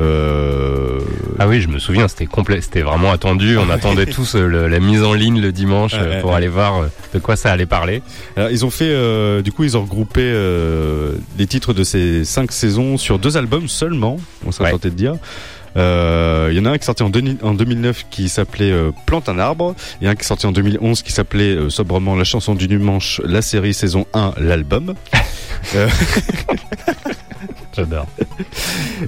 Euh, Ah oui, je me souviens, c'était complet, c'était vraiment attendu. On attendait tous euh, le- la mise en ligne le dimanche pour aller voir euh, de quoi ça allait parler. Alors, ils ont fait, euh, du coup, ils ont regroupé euh, les titres de ces cinq saisons sur deux albums seulement. On serait Ouais. de dire. Euh, Il y en a un qui est sorti en, deux- en 2009 qui s'appelait euh, Plante un arbre et un qui est sorti en 2011 qui s'appelait euh, sobrement La chanson du dimanche, la série saison 1, l'album. J'adore.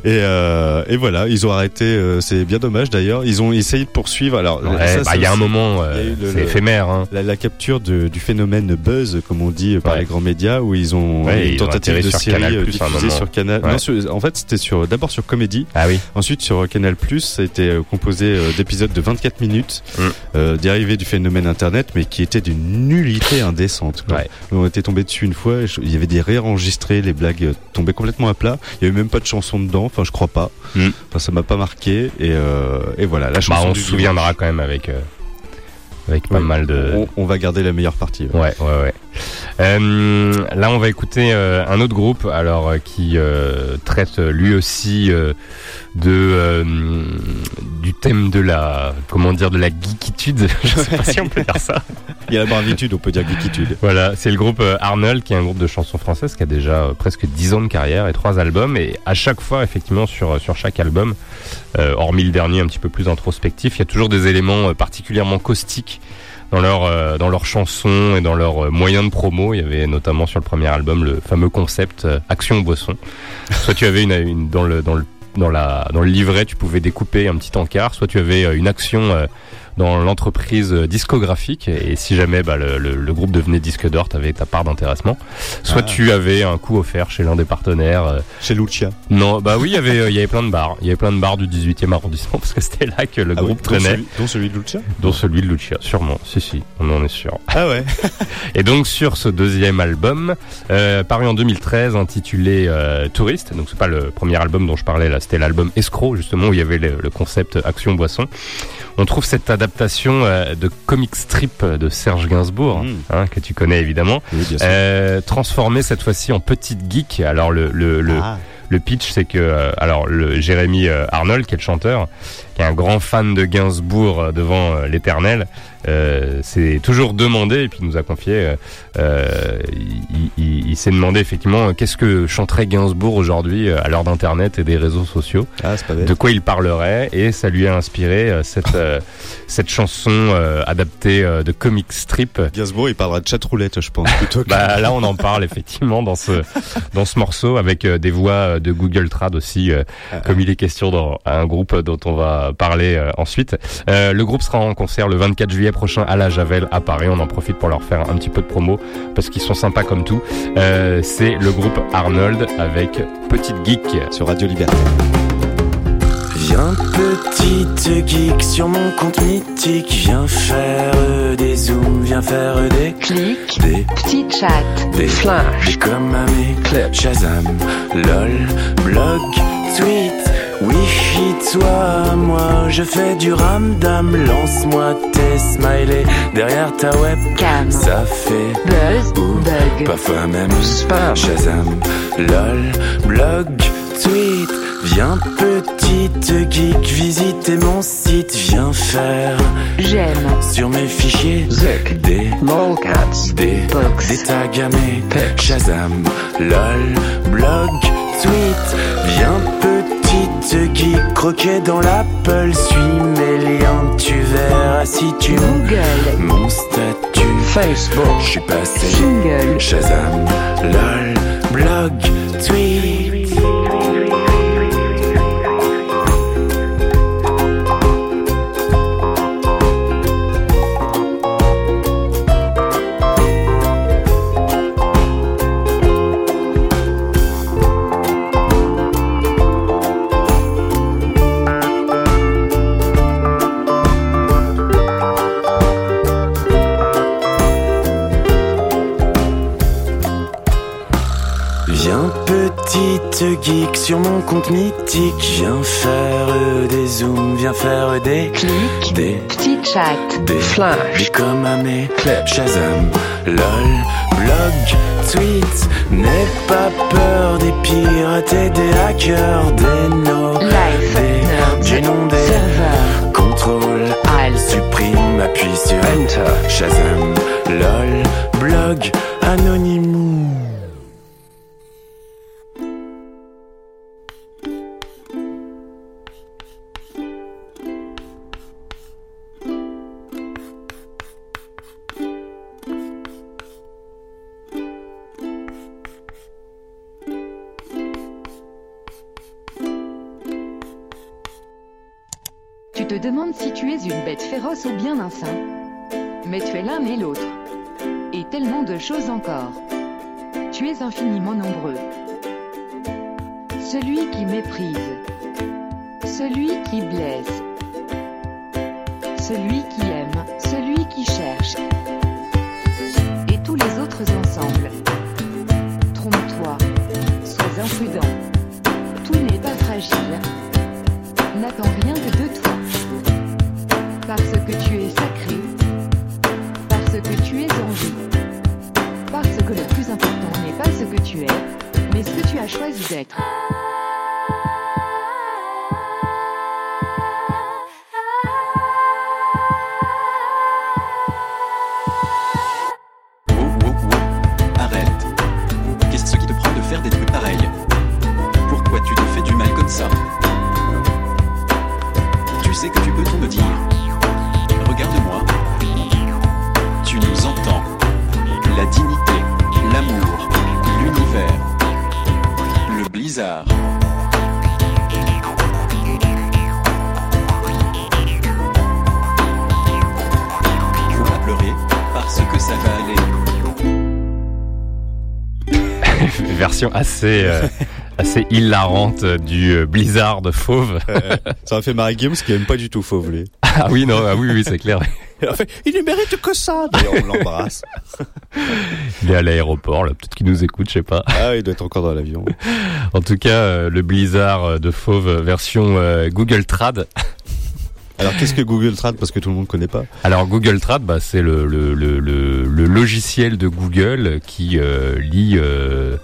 Et, euh, et voilà, ils ont arrêté. euh, c'est bien dommage d'ailleurs. Ils ont essayé de poursuivre. Alors, Ouais, bah, il y a un moment, euh, c'est éphémère. Hein. La, la capture de- du phénomène buzz, comme on dit par Ouais. les grands médias, où ils ont Ouais, une tentative de série diffusée sur Canal. Non, sur- en fait, c'était sur d'abord sur Comédie, Ah oui. ensuite sur Canal+. Ça a été euh, composé d'épisodes de 24 minutes, Mm. dérivés du phénomène Internet, mais qui étaient d'une nullité indécente. Quoi. On était tombé dessus une fois. Il y avait des rires enregistrés, les blagues tombaient complètement à plat. Il y avait même pas de chanson dedans. Enfin, je crois pas. Mm. Enfin, ça m'a pas marqué. Et, euh, et voilà, la Bah, chanson on du se souviendra quand même avec, euh, avec pas Oui. mal de. On, on va garder la meilleure partie. ouais. Ouais, ouais, ouais. Euh, là, on va écouter euh, un autre groupe, alors euh, qui traite lui aussi de du thème de la comment dire de la geekitude. Je sais pas si on peut dire ça. Il y a la bravitude, on peut dire geekitude. Voilà, c'est le groupe Arnold, qui est un groupe de chansons françaises qui a déjà presque 10 ans de carrière et trois albums. Et à chaque fois, effectivement, sur, sur chaque album, hormis le dernier un petit peu plus introspectif, il y a toujours des éléments particulièrement caustiques dans leur euh, dans leurs chansons et dans leurs euh, moyens de promo. Il y avait notamment sur le premier album le fameux concept euh, action boisson. Soit tu avais une, une dans le dans le dans la dans le livret, tu pouvais découper un petit encart. Soit tu avais une action euh, dans l'entreprise discographique et si jamais bah, le, le- le groupe devenait disque d'or, tu avais ta part d'intéressement. Soit Ah. tu avais un coup offert chez l'un des partenaires. euh, Chez Lucia. non, bah oui, il y avait euh, il y avait plein de bars. Il y avait plein de bars du 18e arrondissement parce que c'était là que le Ah oui, groupe dont traînait, celui, dont celui de Lucia dont celui de Lucia, sûrement. Si si, on en est sûr. Ah ouais Et donc sur ce deuxième album, euh, paru en 2013, intitulé euh, Touriste, donc c'est pas le premier album dont je parlais là, c'était l'album Escroc justement où il y avait le, le concept action boisson. On trouve cette adaptation euh, de comic strip de Serge Gainsbourg, Mm. hein, que tu connais évidemment, Oui, euh, transformé cette fois-ci en petite geek. Alors le le le, Ah. le pitch, c'est que euh, alors le Jérémy Arnold, qui est le chanteur, qui est un grand fan de Gainsbourg euh, devant euh, l'Éternel, euh, s'est toujours demandé et puis il nous a confié, euh, euh, il, il- il s'est demandé effectivement qu'est-ce que chanterait Gainsbourg aujourd'hui à l'heure d'Internet et des réseaux sociaux, Ah, c'est pas de quoi il parlerait et ça lui a inspiré cette euh, cette chanson adaptée de comic strip. Gainsbourg, il parlera de chatroulette, je pense, plutôt que... Bah là on en parle effectivement dans ce dans ce morceau avec des voix de Google Trad aussi euh, comme il est question dans un groupe dont on va parler euh, ensuite. Euh, le groupe sera en concert le 24 juillet prochain à la Javel à Paris. On en profite pour leur faire un petit peu de promo parce qu'ils sont sympas comme tout. Euh, c'est le groupe Arnold avec Petite Geek. Sur Radio Liberté. Viens petite geek sur mon compte mythique Viens faire des zooms, viens faire des Clic, Des, petit chat, des flash, Des comme à mes Shazam, lol, blog, tweet Wifi, toi, moi Je fais du ramdam Lance-moi tes smileys Derrière ta webcam Ça fait buzz, ou bug, Parfois même spam, Shazam, lol, blog, tweet. Viens petite geek, visiter mon site. Viens faire j'aime, sur mes fichiers Zuck. des, lolcats, des, Box. des tags à mes Shazam, lol, blog, tweet. Viens petite geek, croquer dans l'Apple. Suis mes liens, tu verras si tu Google, mon statut. Facebook, Je suis passé Jingle, Shazam, lol, blog, tweet. Geek sur mon compte mythique. Viens faire des zooms, viens faire des clic, des petit chat, des flash, des comme à mes Shazam, lol, blog, tweet. N'aie pas peur des pirates et des hackers, des no, des du nom des serveur, contrôle, alt, supprime, appuie sur enter, Shazam, lol, blog, anonymous. Ou bien un saint. Mais tu es l'un et l'autre. Et tellement de choses encore. Tu es infiniment nombreux. Celui qui méprise. Celui qui blesse. Celui qui aime. Celui qui cherche. Et tous les autres ensemble. Trompe-toi. Sois imprudent. Tout n'est pas fragile. N'attends rien que de. Parce que tu es sacré. Parce que tu es vie. Parce que le plus important n'est pas ce que tu es, mais ce que tu as choisi d'être. Assez, euh, assez hilarante du euh, Blizzard de Fauve. Ça m'a fait marrer Guillaume, parce qu'il aime pas du tout Fauve, lui. ah oui, non, ah oui, oui, c'est clair. Il ne mérite que ça. D'ailleurs, on l'embrasse. Il est à l'aéroport, là, peut-être qu'il nous écoute, je sais pas. Ah, il doit être encore dans l'avion. En tout cas, euh, le Blizzard de Fauve version euh, Google Trad. Alors, qu'est-ce que Google Trad Parce que tout le monde connaît pas. Alors Google Trad, bah, c'est le, le, le, le, le logiciel de Google qui euh, lit euh,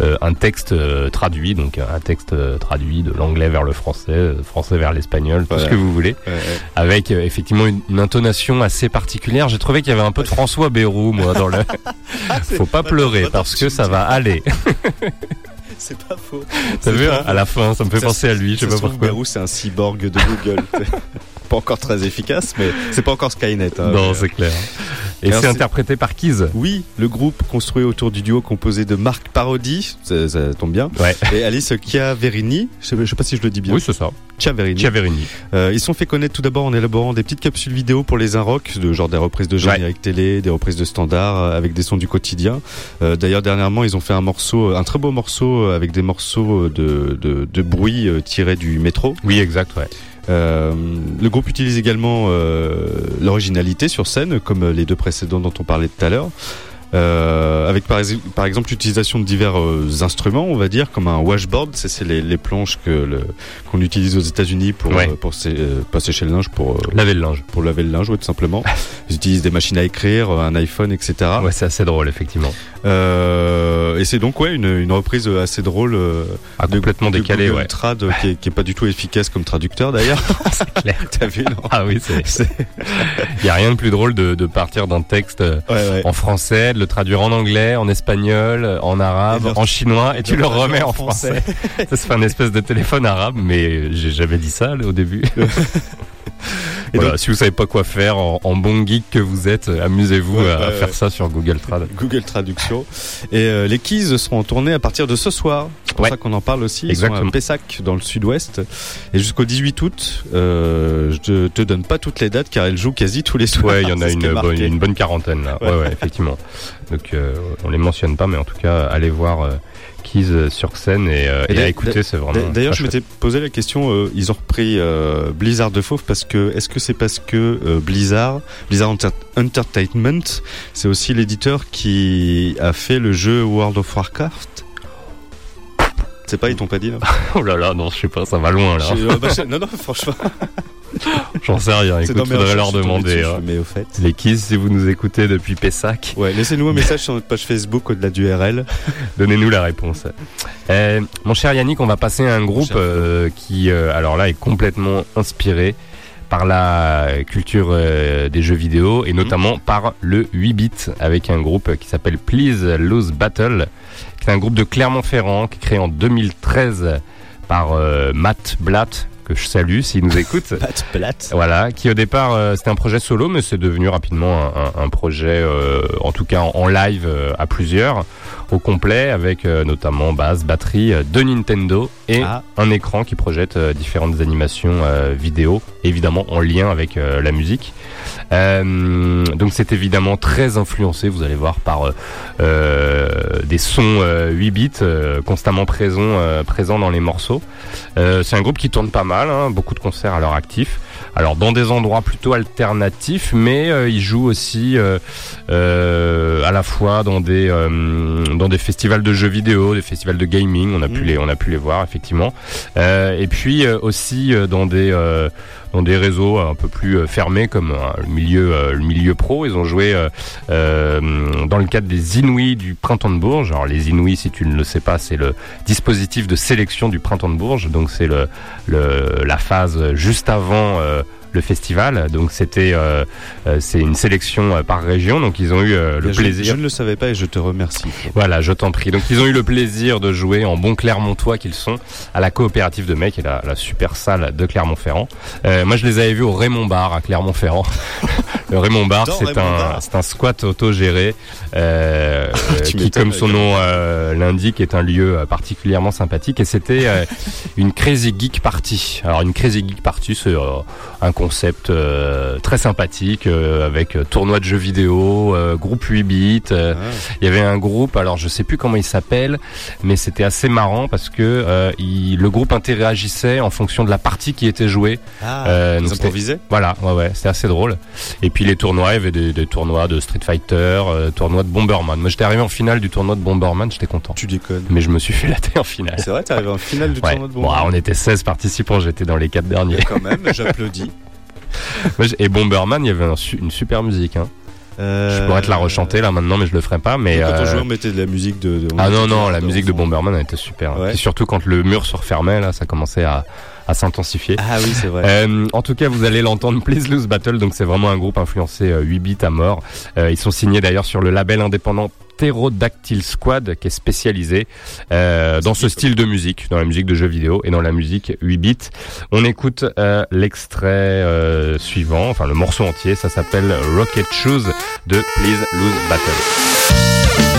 euh, un texte traduit, donc un texte traduit de l'anglais vers le français, français vers l'espagnol, tout ce que vous voulez, Ouais, ouais. avec effectivement une, une intonation assez particulière. J'ai trouvé qu'il y avait un peu de François Bayrou, moi, dans le. Faut pas pleurer parce que ça va aller. C'est pas faux. T'as vu pas hein, à la fin, ça me fait Ça penser se- à lui, je sais pas pourquoi. Bayrou, c'est un cyborg de Google. pas encore très efficace, mais c'est pas encore Skynet. hein. Non, c'est clair. Et c'est interprété par Keys. Oui, le groupe construit autour du duo composé de Marc Parodi, ça, ça tombe bien, Ouais. et Alice Chiaverini, je sais, pas si je le dis bien. Oui, c'est ça. Chiaverini. Chiaverini. Euh, ils se sont fait connaître tout d'abord en élaborant des petites capsules vidéo pour les Inrock, de genre des reprises de génériques télé, des reprises de standards euh, avec des sons du quotidien. Euh, D'ailleurs, dernièrement, ils ont fait un morceau, un très beau morceau euh, avec des morceaux de, de, de bruit euh, tirés du métro. Oui, exact, ouais. Euh, le groupe utilise également euh, l'originalité sur scène, comme les deux précédents dont on parlait tout à l'heure. Euh, avec par, ex- par exemple l'utilisation de divers euh, instruments, on va dire, comme un washboard, c'est les, les planches que qu'on utilise aux États-Unis pour Ouais. euh, pour sé- euh, pas sécher le linge, pour euh, Laver le linge. pour laver le linge, ouais, tout simplement. Ils utilisent des machines à écrire, un iPhone, etc. Ouais, c'est assez drôle, effectivement. Euh, et c'est donc ouais une, une reprise assez drôle, Ah, de- complètement de décalé, Google ouais. Trad, qui, est, qui est pas du tout efficace comme traducteur d'ailleurs. C'est clair. T'as vu non Ah oui, c'est. Il y a rien de plus drôle de, de partir d'un texte ouais. en français, de le traduire en anglais, en espagnol, en arabe, en chinois, et tu le remets en en français. Ça se fait un espèce de téléphone arabe, mais j'ai jamais dit ça là, au début. Et Voilà, donc- si vous savez pas quoi faire, en, en bon geek que vous êtes, euh, amusez-vous Ouais, à, faire ça sur Google Trad. Google Traduction. Et euh, les Keys seront en tournée à partir de ce soir. C'est pour Ouais. ça qu'on en parle aussi. Ils Exactement. sont à Pessac, dans le sud-ouest. Et jusqu'au 18 août, euh, je te, te donne pas toutes les dates car elles jouent quasi tous les soirs. Ouais, il y en a une bonne, marqué. une bonne quarantaine là. Ouais, Ouais. ouais, effectivement. Donc euh, on les mentionne pas, mais en tout cas, allez voir euh, Keys euh, sur scène et, euh, Et et à écouter, c'est vraiment. D'ailleurs, je m'étais posé la question. euh, ils ont repris euh, Blizzard de Fauve parce que est-ce que c'est parce que Blizzard, Blizzard Enter- Entertainment, c'est aussi l'éditeur qui a fait le jeu World of Warcraft? C'est pas, ils t'ont pas dit là. Oh là là, non, je sais pas, ça va loin là. Euh, bah, non, non, franchement. J'en sais rien. Écoute, faudrait recherches, leur demander. dessus, hein. Mais au fait. Les Keys, si vous nous écoutez depuis Pessac, Ouais, laissez-nous un message sur notre page Facebook au-delà du RL. donnez-nous la réponse. Euh, mon cher Yannick, on va passer à un groupe euh, qui, euh, alors là, est complètement inspiré par la culture euh, des jeux vidéo et notamment par le 8 bits avec un groupe qui s'appelle Please Lose Battle, qui est un groupe de Clermont-Ferrand qui est créé en 2013 par euh, Matt Blatt que je salue s'il nous écoute. Pat plate. Voilà, qui au départ euh, c'était un projet solo, mais c'est devenu rapidement un, un- un projet, euh, en tout cas en, en live euh, à plusieurs. Au complet avec euh, notamment basse, batterie, euh, de Nintendo et Ah. un écran qui projette euh, différentes animations vidéo, évidemment en lien avec la musique. Donc c'est évidemment très influencé, vous allez voir, par des sons euh, 8 bits constamment présents, présents dans les morceaux. C'est un groupe qui tourne pas mal, hein, beaucoup de concerts à leur actif. Alors dans des endroits plutôt alternatifs, mais euh, ils jouent aussi euh, euh, à la fois dans des euh, dans des festivals de jeux vidéo, des festivals de gaming. On a pu Mhm. les on a pu les voir effectivement. Euh, et puis euh, aussi euh, dans des euh, dans des réseaux un peu plus euh, fermés comme euh, le milieu euh, le milieu pro. Ils ont joué dans le cadre des Inouïs du Printemps de Bourges. Alors les Inouïs, si tu ne le sais pas, c'est le dispositif de sélection du Printemps de Bourges. Donc c'est la phase juste avant. Le festival, donc c'était euh, euh, c'est une sélection euh, par région, donc ils ont eu euh, le Je- plaisir. Je ne le savais pas et je te remercie. Voilà, je t'en prie. Donc ils ont eu le plaisir de jouer en bon Clermontois qu'ils sont à la coopérative de Mec et la, la super salle de Clermont-Ferrand. Euh, moi je les avais vus au Raymond Bar à Clermont-Ferrand. le Raymond Bar, c'est un c'est un squat autogéré qui comme son nom l'indique est un lieu particulièrement sympathique et c'était une Crazy Geek Party. Alors une Crazy Geek Party c'est un concept euh, très sympathique euh, avec euh, tournoi de jeux vidéo, euh, groupe 8 bits. Ah. il y avait un groupe, alors je sais plus comment il s'appelle, mais c'était assez marrant parce que il- le groupe interagissait en fonction de la partie qui était jouée. Ah, donc Voilà, ouais, ouais, c'était assez drôle. Et puis les tournois, il y avait des, des tournois de Street Fighter, tournois de Bomberman. Moi, j'étais arrivé en finale du tournoi de Bomberman, j'étais content. Tu déconnes. Mais je me suis fait latter en finale. C'est vrai, t'es arrivé en finale du Ouais. tournoi de Bon, Bomberman. on était 16 participants, j'étais dans les quatre derniers. Quand même, j'applaudis. Et Bomberman, il y avait un une super musique. Hein. Je pourrais te la rechanter là maintenant, mais je le ferai pas. Mais Quand on euh, jouait, on mettait de la musique de. Ah non non, la- de musique de. Bomberman elle était super. Ouais. Et surtout quand le mur se refermait là, ça commençait à, à s'intensifier. Ah oui, c'est vrai. Euh, en tout cas, vous allez l'entendre, Please Lose Battle. Donc, c'est vraiment un groupe influencé euh, 8 bits à mort. Euh, ils sont signés d'ailleurs sur le label indépendant Pterodactyl Squad, qui est spécialisé euh, dans ce style de musique, dans la musique de jeux vidéo et dans la musique 8 bits. On écoute euh, l'extrait euh, suivant, enfin le morceau entier. Ça s'appelle Rocket Shoes de Please Lose Battle.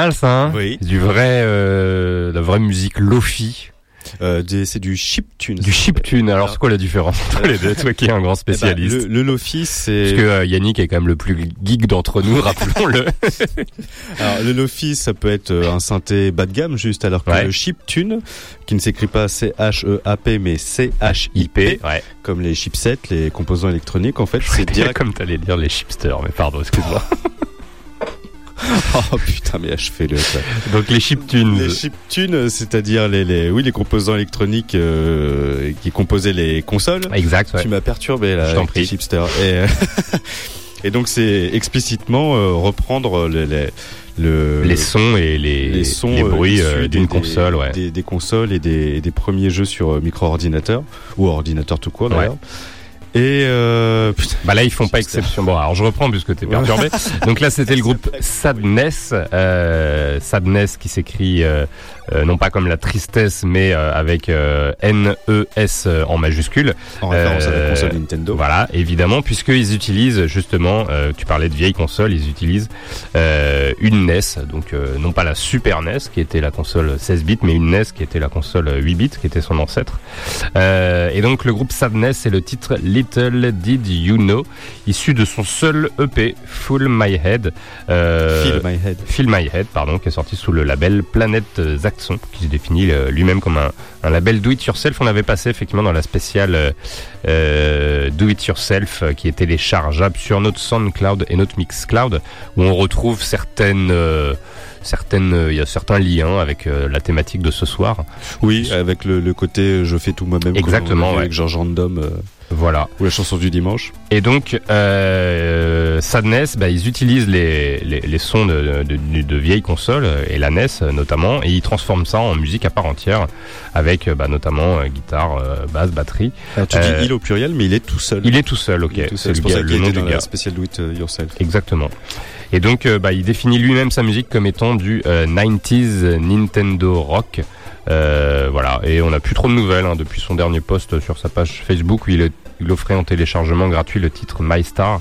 Mal ça, hein Oui. Du vrai, euh, la vraie musique lofi. Euh, des- c'est du chiptune. Du chiptune. Alors c'est quoi la différence entre les deux Toi qui es un grand Eh ben, spécialiste. le, le lofi, c'est Parce que euh, Yannick est quand même le plus geek d'entre nous, rappelons-le. Alors, le Lofi, ça peut être euh, un synthé bas de gamme, juste, alors que Ouais. le chiptune, qui ne s'écrit pas C-H-E-A-P, mais C-H-I-P, ouais. comme les chipsets, les composants électroniques, en fait, c'est C'est direct. comme t'allais dire les chipsters, mais pardon, excuse-moi. oh putain, mais achevez-le. Donc les chiptunes. Les chiptunes, c'est-à-dire les, les, oui, les composants électroniques euh, qui composaient les consoles. Exact, ouais. Tu m'as perturbé là, Je t'en prie. chipsters. Et, euh, et donc c'est explicitement euh, reprendre les, les, le, Les sons et les, les sons, les bruits euh, d'une console, ouais. des, des consoles et des, des premiers jeux sur micro-ordinateur ou ordinateur tout court d'ailleurs. Et euh, Bah là ils font pas exception. Bon alors je reprends puisque t'es perturbé. Donc là c'était le groupe Sadness, euh, Sadness qui s'écrit euh, non pas comme la tristesse mais euh, avec euh, N E S en majuscule. En référence à la Euh, console Nintendo. Voilà évidemment puisqu'ils utilisent justement, euh, tu parlais de vieilles consoles, ils utilisent euh, une NES donc euh, non pas la Super NES qui était la console 16 bits mais une NES qui était la console 8 bits qui était son ancêtre. Euh, et donc le groupe Sadness c'est le titre Little Did You Know, issu de son seul EP Full My Head. Euh, Fill My Head. Fill My Head, pardon, qui est sorti sous le label Planète Qui se définit euh, lui-même comme un, un label Do It Yourself. On avait passé effectivement dans la spéciale euh, euh, Do It Yourself, euh, qui est téléchargeable sur notre SoundCloud et notre Mixcloud, où on retrouve certaines euh, certaines, il y a certains liens avec la thématique de ce soir. Oui, avec le, le côté je fais tout moi-même. Exactement, ouais. Avec George Random. Voilà. Ou la chanson du dimanche. Et donc, euh, Sadness, bah, ils utilisent les, les, les sons de, de, de- vieilles consoles, euh, et la NES euh, notamment, et ils transforment ça en musique à part entière, avec euh, bah, notamment euh, guitare, euh, basse, batterie. Alors, tu dis il au pluriel, mais il est tout seul. Il est tout seul, ok. Il est tout C'est seul. le pour ça le nom du gars. spéciale Do It Yourself. Exactement. Et donc, bah, il définit lui-même sa musique comme étant du euh, 90s Nintendo rock. Euh, voilà. Et on n'a plus trop de nouvelles hein, depuis son dernier post sur sa page Facebook où il, est- il offrait en téléchargement gratuit le titre My Star.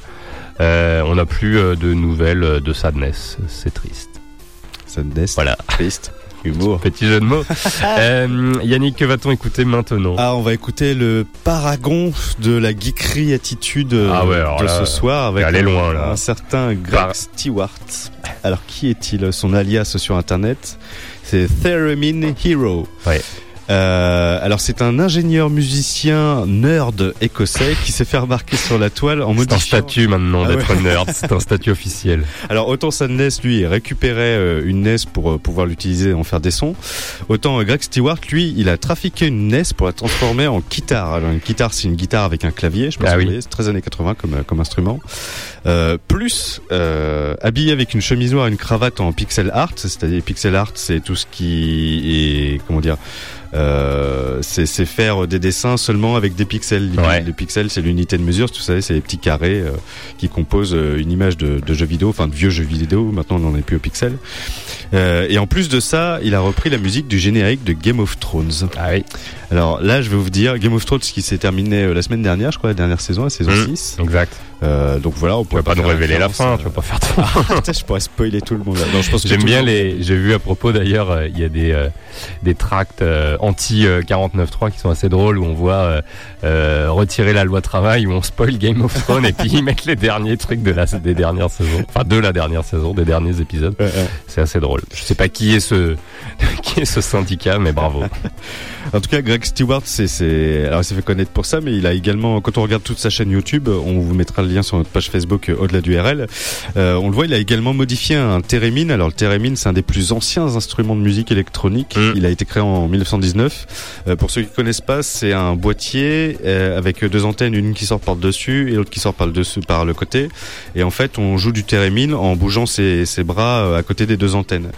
Euh, on n'a plus euh, de nouvelles euh, de Sadness. C'est triste. Sadness. Voilà. Triste. Humour. Petit jeu de mots. Euh, Yannick, que va-t-on écouter maintenant? Ah, on va écouter le paragon de la geekerie attitude Ah ouais, de là, ce soir avec un, loin, là. un certain Greg Par- Stewart. Alors qui est-il? Son alias sur internet, c'est Theremin Hero. Ouais. Euh, alors c'est un ingénieur musicien nerd écossais qui s'est fait remarquer sur la toile en C'est un modifiant statut maintenant Ah d'être ouais. nerd. C'est un statut officiel. alors autant sa NES lui récupérait euh, une NES pour euh, pouvoir l'utiliser et en faire des sons, autant euh, Greg Stewart lui il a trafiqué une NES pour la transformer en guitare. Alors une guitare c'est une guitare avec un clavier, je pense Ah que oui. vous voyez, c'est très années 80 comme comme instrument. Euh, plus euh, habillé avec une chemise noire et une cravate en pixel art, c'est-à-dire pixel art c'est tout ce qui est comment dire c'est c'est faire des dessins seulement avec des pixels. Ouais. les pixels, c'est l'unité de mesure. Tout ça, c'est les petits carrés euh, qui composent euh, une image de, de jeu vidéo, enfin de vieux jeux vidéo. Maintenant, on n'en est plus au pixel. Euh, et en plus de ça, il a repris la musique du générique de Game of Thrones. Ah oui. Alors là, je vais vous dire, Game of Thrones qui s'est terminé euh, la semaine dernière, je crois, la dernière saison, la saison Mm. 6. Exact. Euh, donc voilà, on vas pourrait pas nous révéler la fin, euh, tu vas pas faire tout. Putain, je pourrais spoiler tout le monde. Non, je pense que J'aime bien monde- les. J'ai vu à propos d'ailleurs, euh, il y a des euh, des tracts euh, anti 49.3 qui sont assez drôles où on voit euh, euh, retirer la loi travail où on spoil Game of Thrones et puis ils mettent les derniers trucs de la des dernières saisons, enfin de la dernière saison, des derniers épisodes. C'est assez drôle. Je sais pas qui est ce qui est ce syndicat, mais bravo. En tout cas, Greg Stewart, c'est, alors il s'est fait connaître pour ça, mais il a également, quand on regarde toute sa chaîne YouTube, on vous mettra le lien sur notre page Facebook euh, au-delà du RL. Euh, on le voit, il a également modifié un thérémine. Alors le thérémine, c'est un des plus anciens instruments de musique électronique. Mm. Il a été créé en 1919. Euh, pour ceux qui connaissent pas, c'est un boîtier euh, avec deux antennes, une qui sort par le dessus et l'autre qui sort par le dessus, par le côté. Et en fait, on joue du thérémine en bougeant ses, ses bras à côté des deux antennes.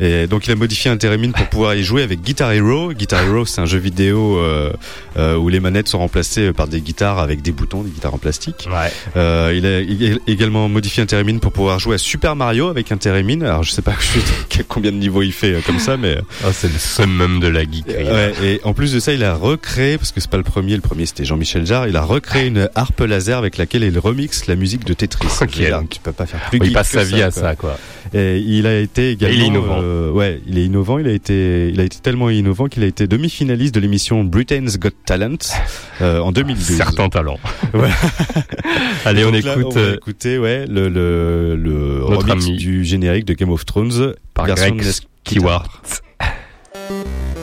Et donc il a modifié un thérémine pour pouvoir y jouer avec Guitar Hero. Guitar Hero, c'est un jeu vidéo euh, euh, où les manettes sont remplacées par des guitares avec des boutons, des guitares en plastique. Ouais. Euh, il a ég- également modifié un thérémine pour pouvoir jouer à Super Mario avec un thérémine. Alors je sais pas combien de niveaux il fait euh, comme ça, mais Ah, c'est le summum de la geekerie. Ouais, et en plus de ça, il a recréé, parce que c'est pas le premier, le premier c'était Jean-Michel Jarre, il a recréé une harpe laser avec laquelle il remixe la musique de Tetris. Ok, Je veux dire, tu peux pas faire plus il passe sa vie à quoi. ça, quoi. Et il a été également, Euh, ouais, il est innovant. Il a été, il a été tellement innovant qu'il a été demi-finaliste de l'émission Britain's Got Talent euh, en 2012. Certains talents. Allez, on là, écoute on euh, écouter, ouais, le le, le remix ami. du générique de Game of Thrones par Greg Stewart.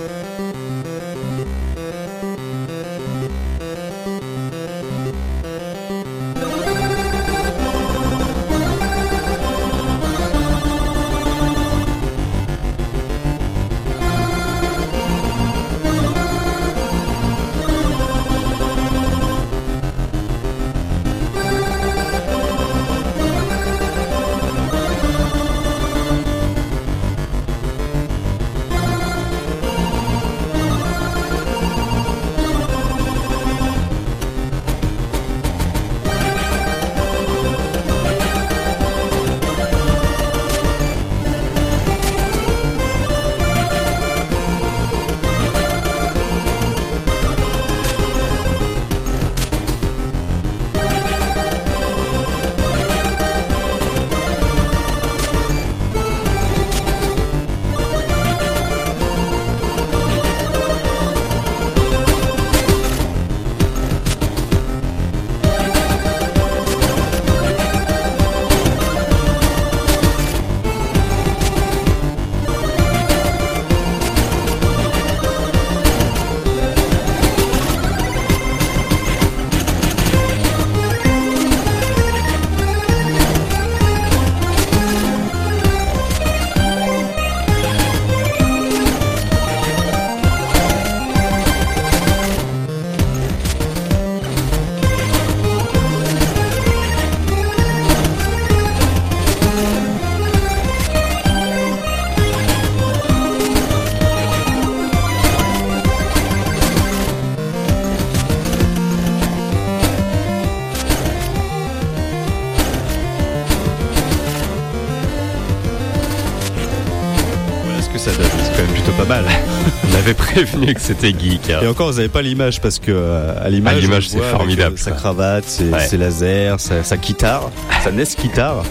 avait prévenu que c'était geek. hein. Et encore, vous n'avez pas l'image parce que euh, à l'image, on c'est avec, formidable, euh, Sa cravate, ses, Ouais. ses lasers, sa, sa guitare, sa NES guitare.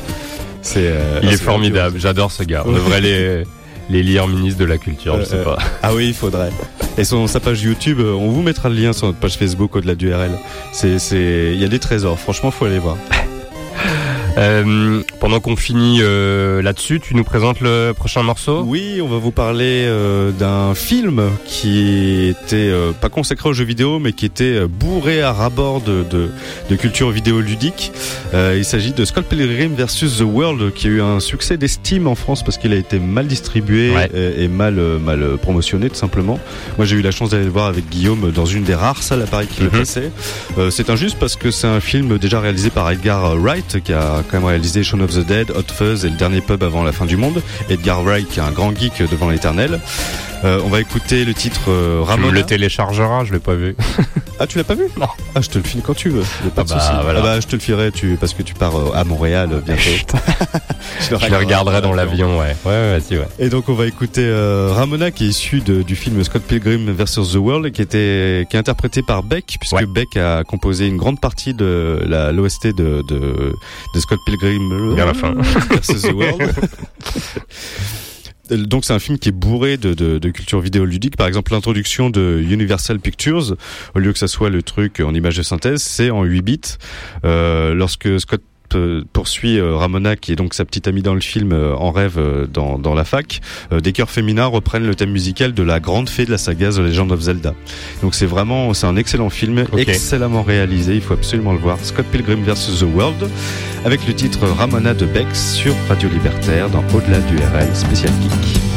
C'est. euh, Il ah, est formidable. J'adore ce gars. On devrait les les lire ministre de la culture. Je Euh, sais pas. Ah oui, il faudrait. Et son sa page YouTube, on vous mettra le lien sur notre page Facebook au-delà du RL. C'est c'est il y a des trésors. Franchement, faut aller voir. Euh, pendant qu'on finit euh, là-dessus, tu nous présentes le prochain morceau? Oui, on va vous parler euh, d'un film qui était euh, pas consacré aux jeux vidéo, mais qui était euh, bourré à rabord de, de, de culture vidéoludique. Euh, il s'agit de Scott Pilgrim vs The World, qui a eu un succès d'estime en France parce qu'il a été mal distribué Ouais. et, et mal euh, mal promotionné tout simplement. Moi, j'ai eu la chance d'aller le voir avec Guillaume dans une des rares salles à Paris qui le Mhm. passait. Euh, c'est injuste parce que c'est un film déjà réalisé par Edgar Wright, qui a quand même réalisé Shaun the Dead, Hot Fuzz et le dernier pub avant la fin du monde. Edgar Wright, est un grand geek devant l'éternel. Euh, on va écouter le titre euh, Tu Ramona. me le téléchargeras, je l'ai pas vu. Ah, tu l'as pas vu? Non. Ah, je te le file quand tu veux. pas Ah de bah, souci. voilà. Ah bah, je te le filerai tu, parce que tu pars euh, à Montréal euh, bientôt. Je le regarderai dans l'avion, ouais. Ouais, ouais, ouais. Et donc on va écouter euh, Ramona qui est issu de- du film Scott Pilgrim vs The World qui était qui est interprété par Beck puisque Ouais. Beck a composé une grande partie de l'OST de, de de Scott Pilgrim Vers la fin. vs The World. Donc c'est un film qui est bourré de, de, de culture vidéoludique. Par exemple, l'introduction de Universal Pictures, au lieu que ça soit le truc en image de synthèse, c'est en 8 bits. Euh, lorsque Scott poursuit euh, Ramona, qui est donc sa petite amie dans le film, euh, en rêve euh, dans, dans la fac, euh, des chœurs féminins reprennent le thème musical de la grande fée de la saga The Legend of Zelda. Donc c'est vraiment, c'est un excellent film, excellemment réalisé, il faut absolument le voir. Scott Pilgrim vs. The World, avec le titre Ramona de Bex sur Radio Libertaire dans Au-delà du RL spécial geek.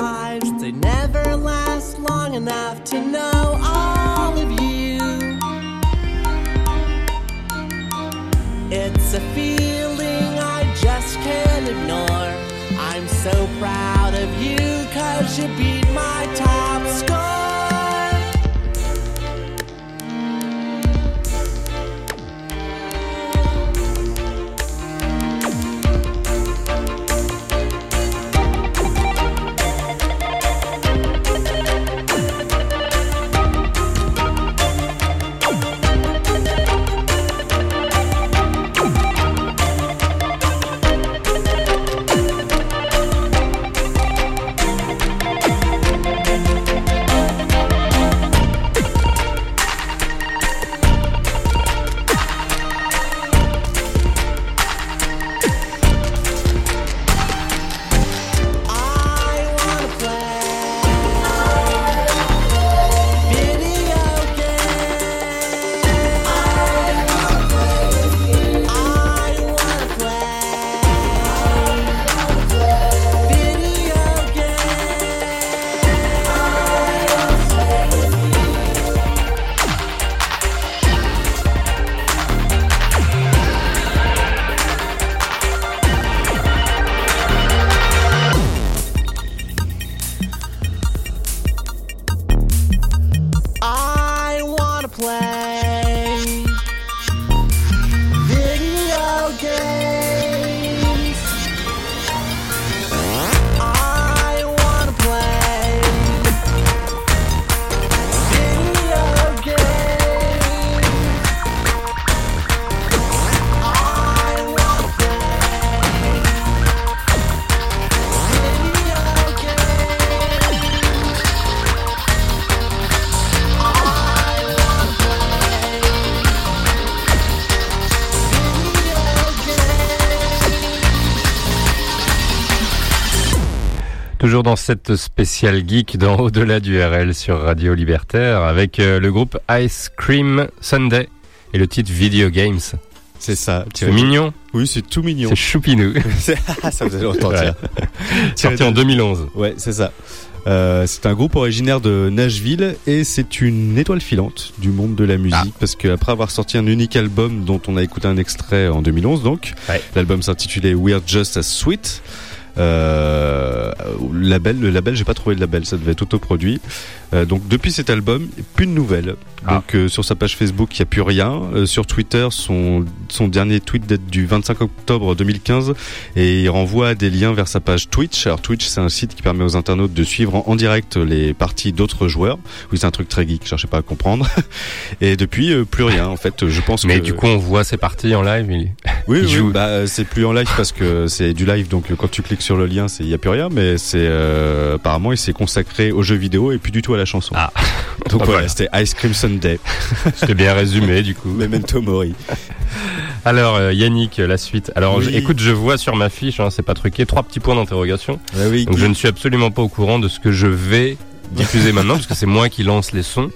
Lives, they'd never last long enough to know all of you. It's a feeling I just can't ignore. I'm so proud of you, cause you beat Toujours dans cette spéciale geek dans Au-delà du RL sur Radio Libertaire avec euh, le groupe Ice Cream Sunday et le titre Video Games. C'est ça. C'est mignon. Oui, c'est tout mignon. C'est choupinou. C'est- ça faisait longtemps. Ouais. tiens. Sorti en 2011. Ouais, c'est ça. Euh, c'est un groupe originaire de Nashville et c'est une étoile filante du monde de la musique Ah. parce qu'après avoir sorti un unique album dont on a écouté un extrait en 2011 donc, l'album s'intitulait We're Just as Sweet. Euh, label, le label, j'ai pas trouvé de label, ça devait être autoproduit. Euh, donc depuis cet album, plus de nouvelles. Ah. Donc euh, sur sa page Facebook, il y a plus rien. Euh, sur Twitter, son son dernier tweet date du 25 octobre 2015 et il renvoie des liens vers sa page Twitch. Alors Twitch, c'est un site qui permet aux internautes de suivre en, en direct les parties d'autres joueurs. Oui, c'est un truc très geek, je cherchais pas à comprendre. Et depuis, euh, plus rien. En fait, je pense Mais que du coup, on voit ses parties en live. Il... oui, il oui, joue. bah, c'est plus en live parce que c'est du live, donc quand tu cliques sur le lien, il y a plus rien, mais c'est euh, apparemment il s'est consacré aux jeux vidéo et plus du tout à la chanson. Ah. donc voilà, c'était Ice Cream Sunday. C'était bien résumé du coup. Memento Mori. Alors euh, Yannick, la suite. Alors Oui. écoute, je vois sur ma fiche, hein, c'est pas truqué, trois petits points d'interrogation. Ouais, oui, Donc je ne suis absolument pas au courant de ce que je vais diffuser maintenant parce que c'est moi qui lance les sons.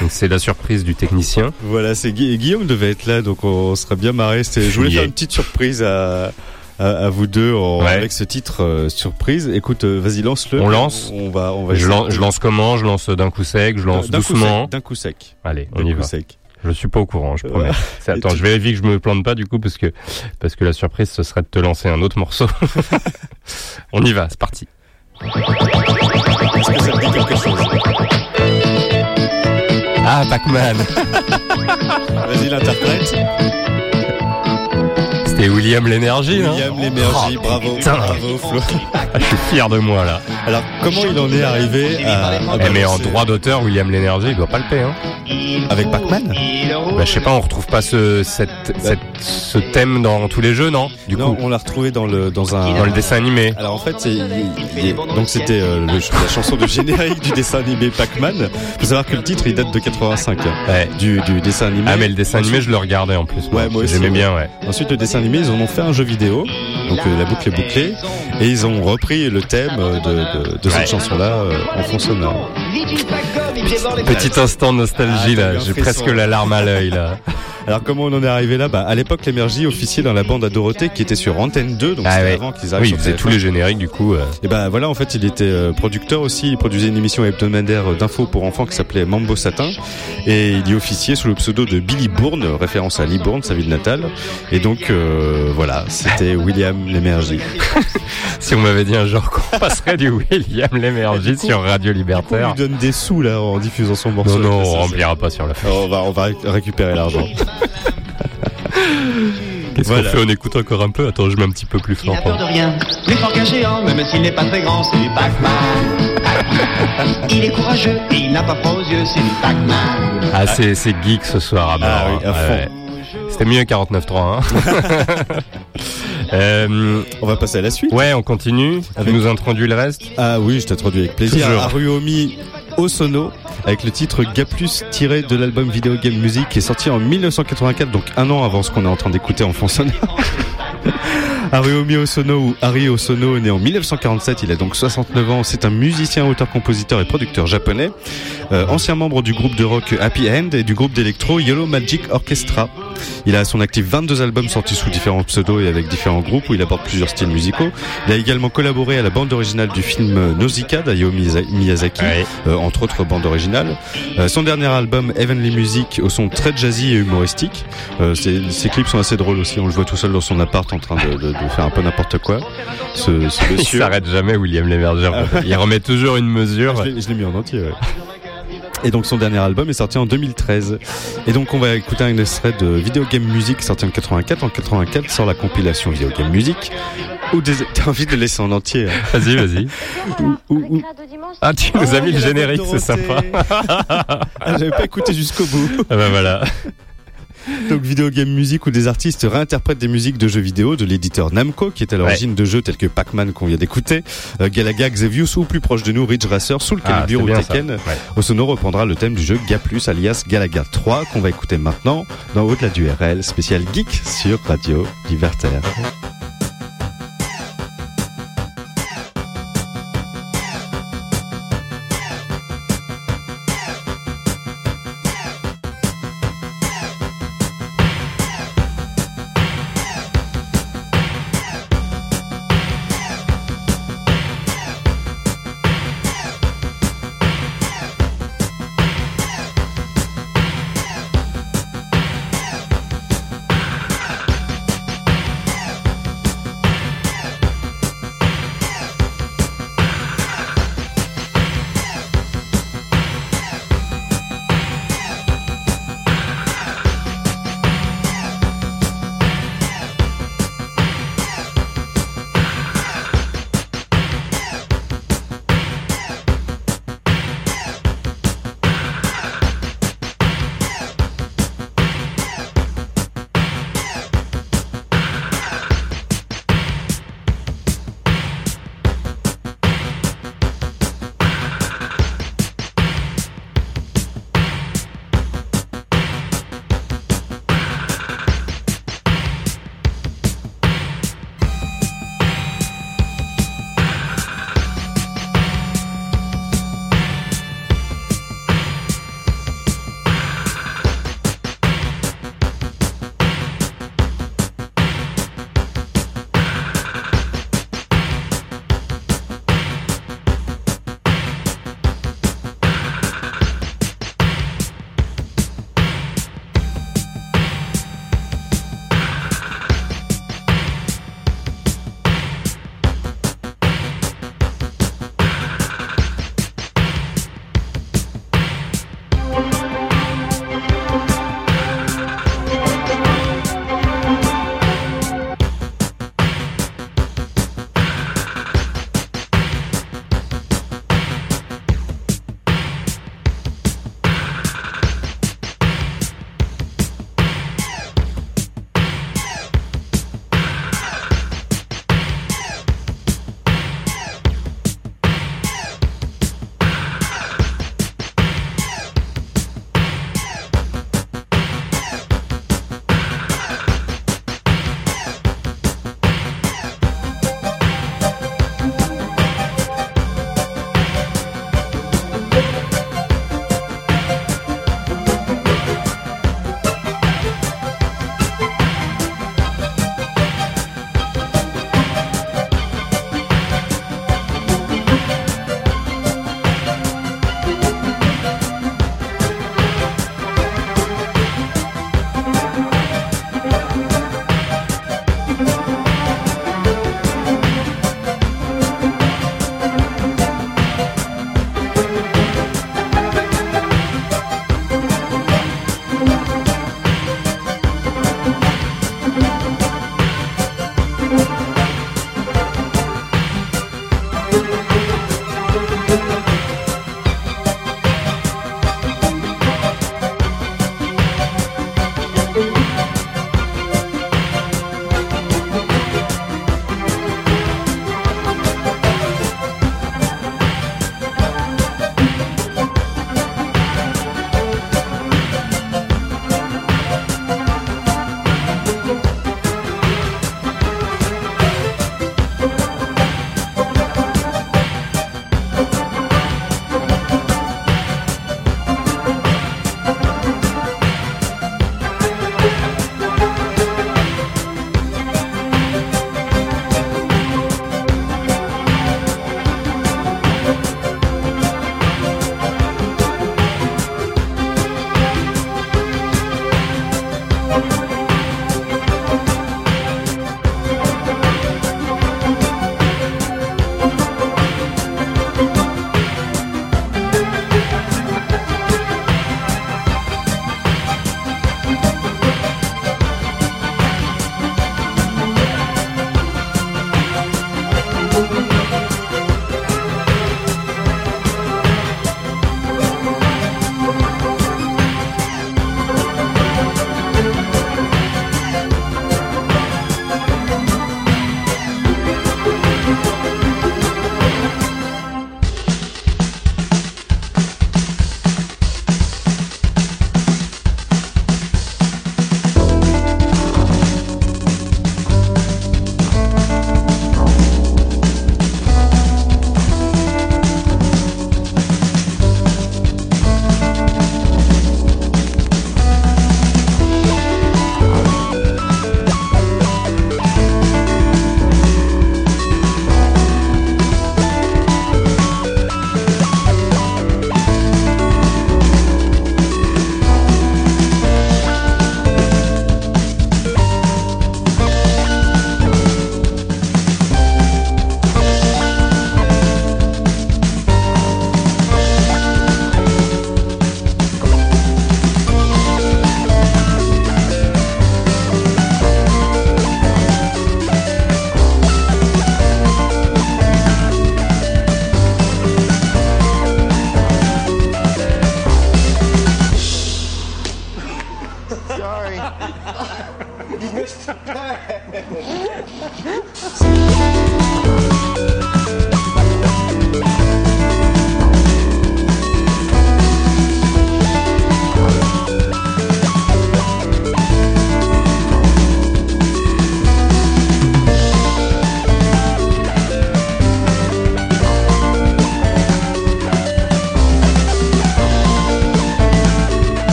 Donc c'est la surprise du technicien. Voilà, c'est Gui- Guillaume devait être là, donc on serait bien marré. Je voulais Yeah. faire une petite surprise à à, à vous deux en- Ouais. avec ce titre euh, surprise. Écoute, euh, vas-y lance-le. On lance On va, on va. Je lance, je lance comment? Je lance d'un coup sec, je lance D'un coup doucement. sec, D'un coup sec. Allez, on y coup va. sec. Je suis pas au courant, je promets. C'est- Et Attends, tu- je vérifie que je me plante pas du coup parce que parce que la surprise ce serait de te lancer un autre morceau. on y va, c'est parti. Est-ce que ça te dit quelque chose? Ah, Pac-Man. Vas-y, l'interprète. C'était William l'énergie, non William l'énergie, Oh, bravo, putain. bravo Flo. Ah, Je suis fier de moi là. Alors comment il en est arrivé à, à Eh, mais en droit d'auteur, William l'énergie, il doit pas le payer. Hein. avec Pac-Man Bah, je sais pas, on retrouve pas ce, cette, cette- ce thème dans tous les jeux, non? Du Non, coup, on l'a retrouvé dans le dans un dans le dessin animé. Alors en fait, c'est- il- il- donc c'était euh, la chanson de générique du dessin animé Pac-Man. Faut savoir que le titre il date de 85 hein, Ouais. du, du dessin animé. Ah, mais le dessin animé, je le regardais en plus. Ouais, moi aussi, J'aimais bien, ouais. Ensuite, le dessin animé, ils en ont fait un jeu vidéo, donc euh, la boucle est bouclée, et ils ont repris le thème euh, de, de, de cette Ouais. chanson-là euh, en fond sonore. Petit instant de nostalgie Ah, là, j'ai presque la larme à l'œil là. Alors comment on en est arrivé là? Bah, À l'époque, l'énergie officiait dans la bande à Dorothée qui était sur Antenne 2, donc Ah c'était ouais. avant qu'ils arrivent Oui, il faisait TF1. tous les génériques du coup. euh. Et bah voilà, en fait, il était euh, producteur aussi. Il produisait une émission hebdomadaire euh, d'infos pour enfants qui s'appelait Mambo Satin. Et il y officiait sous le pseudo de Billy Bourne, référence à Libourne, sa ville natale. Et donc, euh, voilà, c'était William Lémergie. Si on m'avait dit un jour qu'on passerait du William l'énergie sur Radio On Libertaire. lui donne des sous, là, en diffusant son morceau. Non, non, on remplira pas sur la fin. On va, on va récupérer l'argent. Qu'est-ce Voilà. qu'on fait On écoute encore un peu Attends, je mets un petit peu plus Il fort. n'a peur de rien, plus fort qu'un géant, même s'il n'est pas très grand, c'est du Pac-Man. Il est courageux et il n'a pas froid aux yeux, c'est du Pac-Man. Ah, c'est c'est geek ce soir à. Ah oui, à Ouais, fond. ouais. C'était mieux 49.3. Hein. euh, On va passer à la suite. ouais, on continue. Tu Avec- nous introduis le reste Ah oui, je t'introduis avec plaisir. Toujours. Osono avec le titre Gaplus tiré de l'album Video Game Music qui est sorti en 1984, donc un an avant ce qu'on est en train d'écouter en fond sonore. Haruomi Osono ou Osono né en 1947, il a donc 69 ans, c'est un musicien, auteur, compositeur et producteur japonais, euh, ancien membre du groupe de rock Happy End et du groupe d'électro Yellow Magic Orchestra. Il a à son actif 22 albums sortis sous différents pseudos et avec différents groupes où il aborde plusieurs styles musicaux. Il a également collaboré à la bande originale du film Nausicaa d'Hayao Miyaza- Miyazaki, Ouais. euh, entre autres bandes originales. Euh, son dernier album Heavenly Music au son très jazzy et humoristique. Euh, ses, ses clips sont assez drôles aussi, on le voit tout seul dans son appart en train de, de- de faire un peu n'importe quoi. Ce, ce Il monsieur. s'arrête jamais, William l'énergie. en fait. Il remet toujours une mesure. Je l'ai- je l'ai mis en entier, ouais. Et donc son dernier album est sorti en 2013. Et donc on va écouter un extrait de Video Game Music sorti en 84. En 84 sort la compilation Video Game Music. Ou des... T'as envie de le laisser en entier. hein. Vas-y, vas-y. Ah, tu nous Oh, as mis il le a la générique, c'est sympa. Ah, J'avais pas écouté jusqu'au bout. Ah bah voilà. Donc Video Game Music où des artistes réinterprètent des musiques de jeux vidéo de l'éditeur Namco qui est à l'origine de jeux tels que Pac-Man qu'on vient d'écouter, euh, Galaga, Xevious ou plus proche de nous Ridge Racer, Soul Ah, Calibur c'est ou. Tekken. Ouais. Osono reprendra le thème du jeu Gaplus alias Galaga 3 qu'on va écouter maintenant dans Au-delà du RL spécial geek sur Radio Libertaire.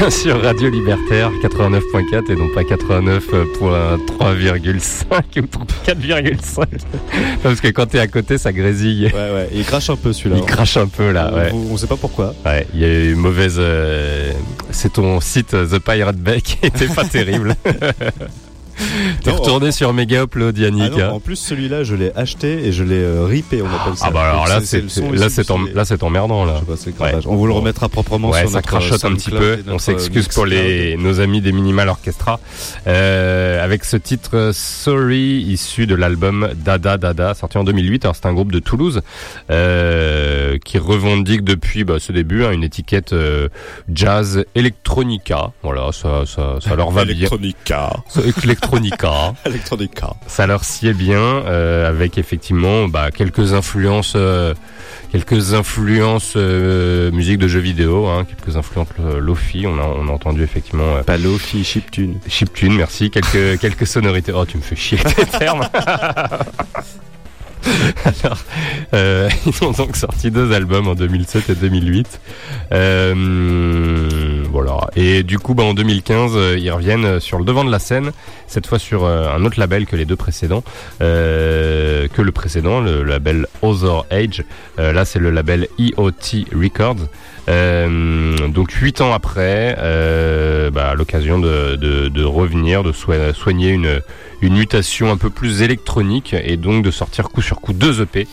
sur Radio Libertaire 89.4 et non pas 89.3,5 ou 4,5. Parce que quand t'es à côté, ça grésille. Ouais, ouais. Il crache un peu celui-là. Il crache un peu là, On- ouais. On, on sait pas pourquoi. Ouais, il y a eu une mauvaise. euh, C'est ton site The Pirate Bay qui était pas terrible. T'es retourné sur Mega Upload, Ah Yannick. non, en plus celui-là, je l'ai aché et je l'ai euh, ripé, on appelle ça. Ah bah alors là, c'est là c'est emmerdant là. Je sais pas, c'est gravage. On vous le remettra proprement Ouais, sur ça notre crachote un petit peu. On notre s'excuse pour les nos amis des Minimal Orchestra euh, avec ce titre euh, Sorry issu de l'album Dada Dada sorti en 2008. Alors c'est un groupe de Toulouse euh, qui revendique depuis bah, ce début hein, une étiquette euh, jazz electronica. Voilà, ça ça, ça leur va bien. Electronica. Ça, Electronica. Electronica. Ça leur sied bien euh, avec effectivement bah, quelques influences, euh, quelques influences euh, musique de jeux vidéo, hein, quelques influences lofi. On a, on a entendu effectivement. Pas Lofi, chiptune. Chiptune, merci. Quelques quelques sonorités. Oh, tu me fais chier avec tes termes. Alors, euh, ils ont donc sorti deux albums en 2007 et 2008. Euh, voilà. Et du coup, bah, en 2015, euh, ils reviennent sur le devant de la scène, cette fois sur euh, un autre label que les deux précédents, euh, que le précédent, le label Other Age. Euh, là, c'est le label EOT Records. Donc huit ans après, bah, l'occasion de, revenir, de soi- soigner une, une mutation un peu plus électronique et donc de sortir coup sur coup deux EP,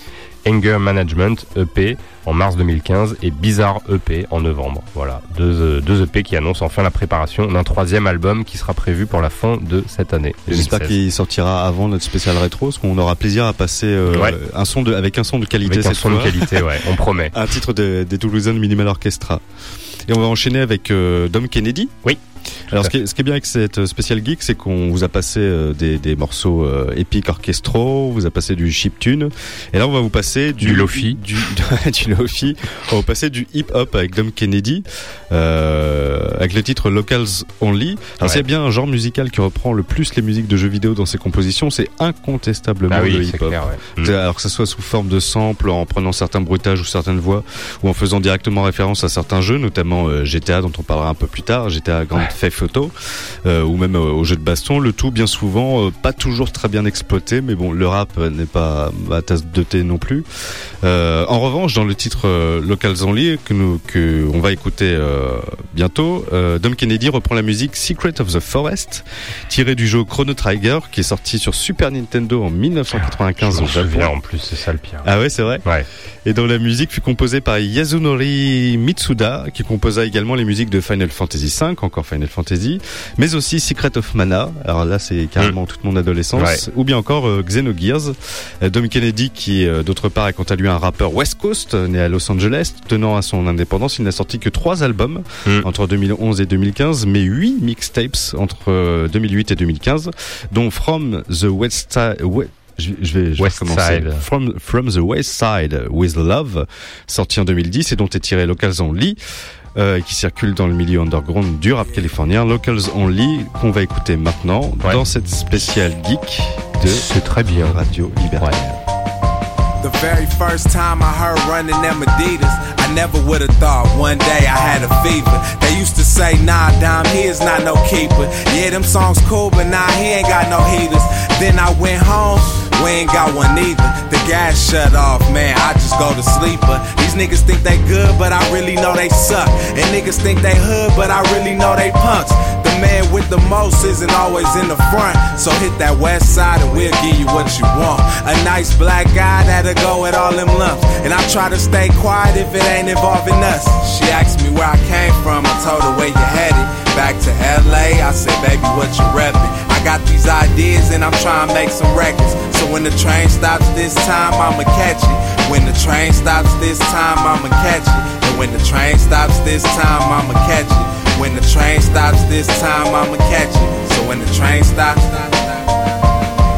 Anger Management EP en mars 2015 et Bizarre EP en novembre. Voilà, deux, euh, deux EP qui annoncent enfin la préparation d'un troisième album qui sera prévu pour la fin de cette année. J'espère 2016. qu'il sortira avant notre spécial rétro, parce qu'on aura plaisir à passer euh, Ouais. un son de, avec un son de qualité Avec un cette son de qualité, ouais, on promet. un titre de- des Toulousains de Minimal Orchestra. Et on va enchaîner avec euh, Dom Kennedy. Oui. Alors ce qui, est, ce qui est bien avec cette spéciale geek, c'est qu'on vous a passé euh, des, des morceaux euh, épiques orchestraux, on vous a passé du chiptune, et là on va vous passer du, Du lofi. du, du lofi. On va vous passer du hip hop avec Dom Kennedy, euh, avec le titre Locals Only. Alors Ouais. s'il y a bien un genre musical qui reprend le plus les musiques de jeux vidéo dans ses compositions, c'est incontestablement Ah oui, le hip hop. clair, ouais. Alors que ce soit sous forme de sample, en prenant certains bruitages ou certaines voix, ou en faisant directement référence à certains jeux, notamment euh, GTA dont on parlera un peu plus tard, GTA Grand Theft Auto, euh, ou même euh, aux jeux de baston. Le tout bien souvent euh, pas toujours très bien exploité, mais bon, le rap n'est pas ma tasse de thé non plus. En revanche, dans le titre Locals Only que nous que on va écouter bientôt, Dom Kennedy reprend la musique Secret of the Forest, tirée du jeu Chrono Trigger, qui est sorti sur Super Nintendo en 1995 Je au Japon. souviens en plus, c'est ça le pire. Ah ouais, c'est vrai. Ouais. Et dont la musique fut composée par Yasunori Mitsuda, qui composa également les musiques de Final Fantasy V, encore Final Fantasy, mais aussi Secret of Mana. Alors là, c'est carrément toute mon adolescence. Mm. Ouais. Ou bien encore euh, Xenogears. Euh, Dom Kennedy, qui euh, d'autre part est quant à lui un rappeur West Coast, euh, né à Los Angeles, tenant à son indépendance, il n'a sorti que trois albums Mm. entre 2011 et 2015, mais huit mixtapes entre euh, 2008 et 2015, dont From the West Side. Je, vais, je vais West recommencer. Side. From, From the West Side with Love, sorti en 2010 et dont est tiré Locals Only, euh, qui circule dans le milieu underground du rap californien. Locals Only, qu'on va écouter maintenant Ouais. dans cette spéciale geek de C'est très bien. Radio Libertaire. The very first time I heard running them Adidas, I never would have thought one day I had a fever. They used to say, nah, Dom, he is not no keeper. Yeah, them songs cool, but nah, he ain't got no heaters. Then I went home, we ain't got one either. The gas shut off, man, I just go to sleeper. These niggas think they good, but I really know they suck. And niggas think they hood, but I really know they punks. Man with the most isn't always in the front. So hit that west side and we'll give you what you want. A nice black guy that'll go at all them lumps. And I try to stay quiet if it ain't involving us. She asked me where I came from, I told her where you headed. Back to LA, I said, baby, what you reppin'? I got these ideas and I'm trying to make some records. So when the train stops this time, I'ma catch it. When the train stops this time, I'ma catch it. And when the train stops this time, I'ma catch it. When the train stops this time, I'ma catch it. So when the train stops.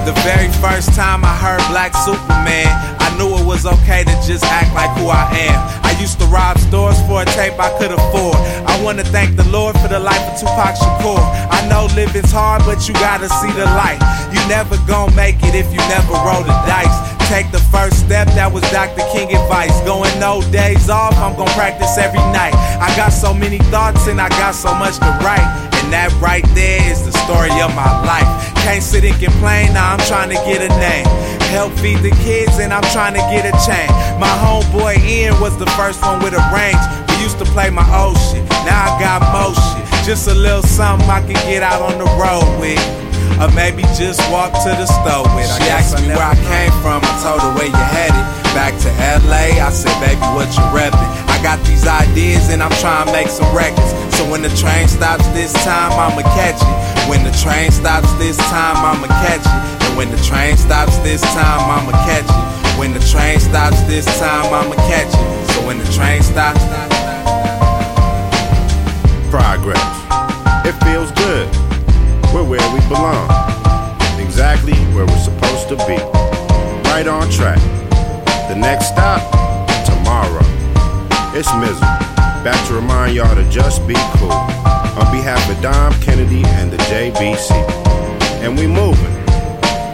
The very first time I heard Black Superman, I knew it was okay to just act like who I am. I used to rob stores for a tape I could afford. I wanna thank the Lord for the life of Tupac Shakur. I know living's hard, but you gotta see the light. You never gon' make it if you never roll the dice. Take the first step, that was Dr. King advice. Going no days off, I'm gonna practice every night. I got so many thoughts and I got so much to write. And that right there is the story of my life. Can't sit and complain, now I'm trying to get a name. Help feed the kids and I'm trying to get a chain. My homeboy Ian was the first one with a range. We used to play my old shit, now I got shit. Just a little something I can get out on the road with. Or maybe just walk to the store with. She asked me where I came from, I told her where you headed. Back to LA, I said, baby, what you reppin'? I got these ideas and I'm trying to make some records. So when the train stops this time, I'ma catch it. When the train stops this time, I'ma catch it. And when the train stops this time, I'ma catch it. When the train stops this time, I'ma catch it. So when the train stops. Progress. It feels good. We're where we belong. Exactly where we're supposed to be. Right on track. The next stop, tomorrow. It's Mizzle. Back to remind y'all to just be cool. On behalf of Dom Kennedy and the JBC. And we moving.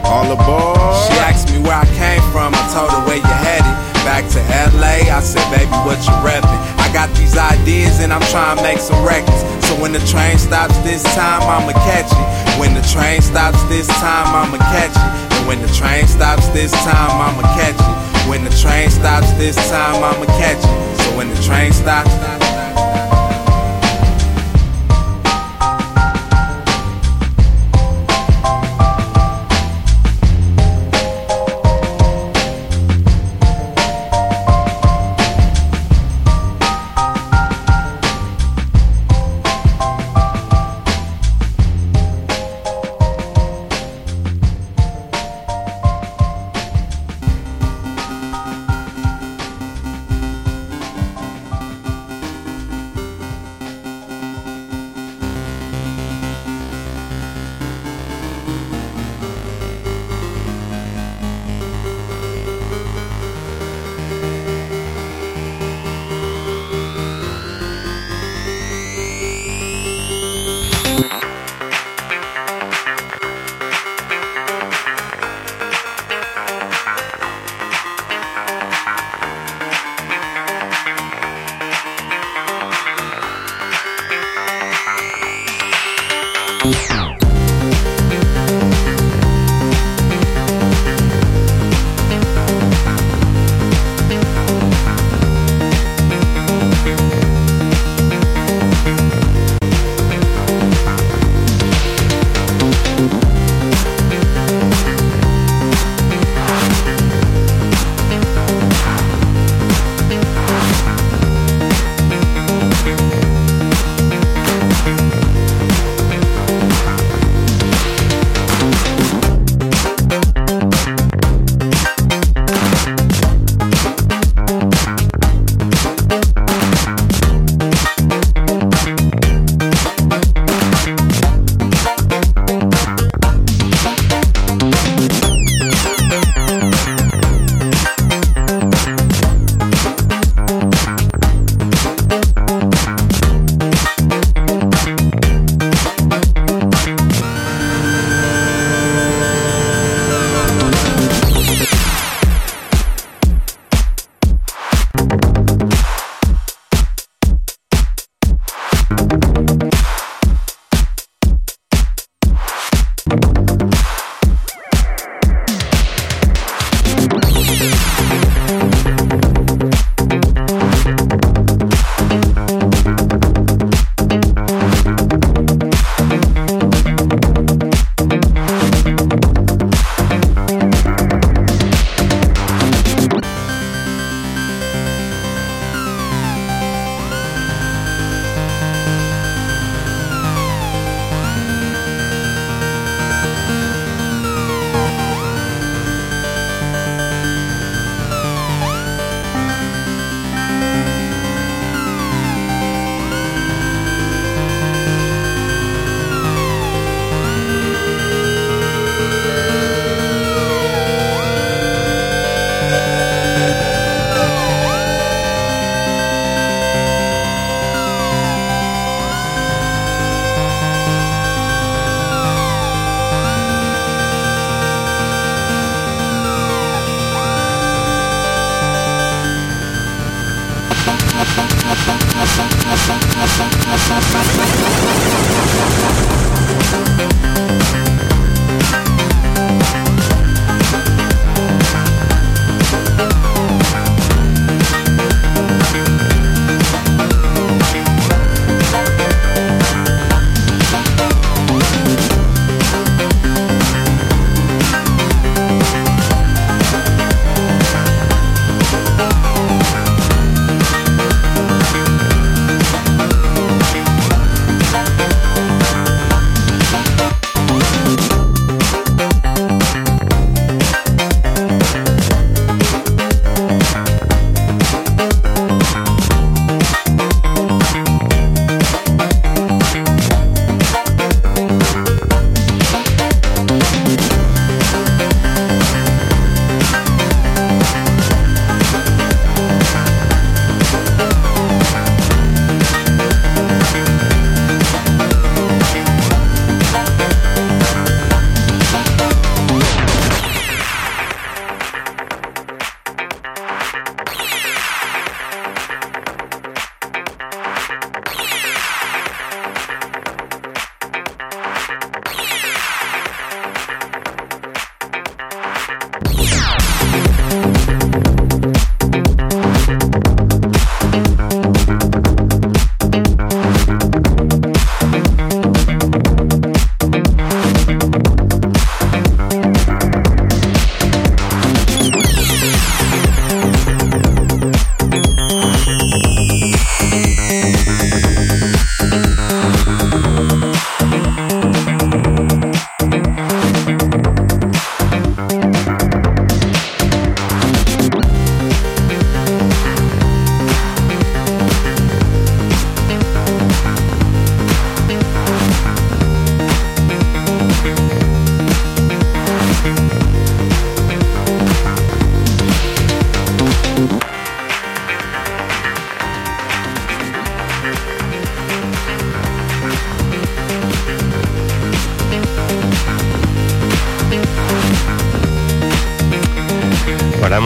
All aboard. She asked me where I came from, I told her where you headed. Back to LA, I said, baby, what you reppin'? I got these ideas and I'm trying to make some records. So when the train stops this time, I'ma catch it. When the train stops this time, I'ma catch it. And when the train stops this time, I'ma catch it. When the train stops this time, I'ma catch it. So when the train stops.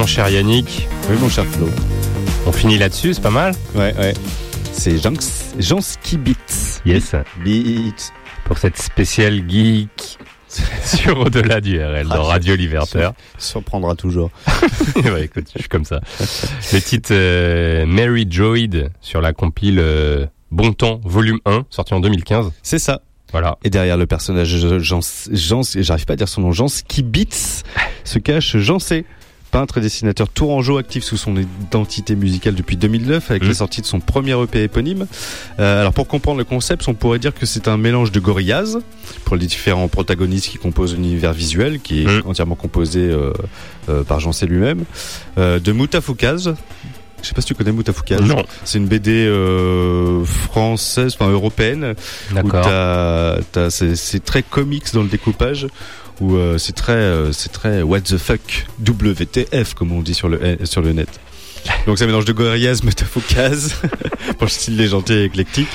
Cher Yannick. Oui, mon cher Flo. On finit là-dessus, c'est pas mal Ouais, ouais. C'est Jansky Beats. Yes. Beats. Pour cette spéciale geek sur Au-delà du RL dans Radio Libertaire. Surprendra toujours. ouais, écoute, je suis comme ça. Le titre euh, Mary Joyd sur la compile euh, Bon Temps, volume 1, sorti en 2015. C'est ça. Voilà. Et derrière le personnage Jean, Jean, j'arrive pas à dire son nom, Jean Beats, se cache Jean C. Peintre et dessinateur tourangeau actif sous son identité musicale depuis 2009 avec Mmh. la sortie de son premier EP éponyme. Euh, alors pour comprendre le concept, on pourrait dire que c'est un mélange de Gorillaz pour les différents protagonistes qui composent l'univers visuel qui est Mmh. entièrement composé euh, euh, par Jean C lui-même, euh, de Moutafoukaz. Je sais pas si tu connais Moutafoukaz. Non. C'est une BD euh, française, enfin européenne. D'accord. c'est très comics dans le découpage. Où euh, c'est très, euh, c'est très what the fuck, WTF comme on dit sur le sur le net. Donc ça mélange de Gorillaz, Metaphocaz, pour le style légendaire et éclectique.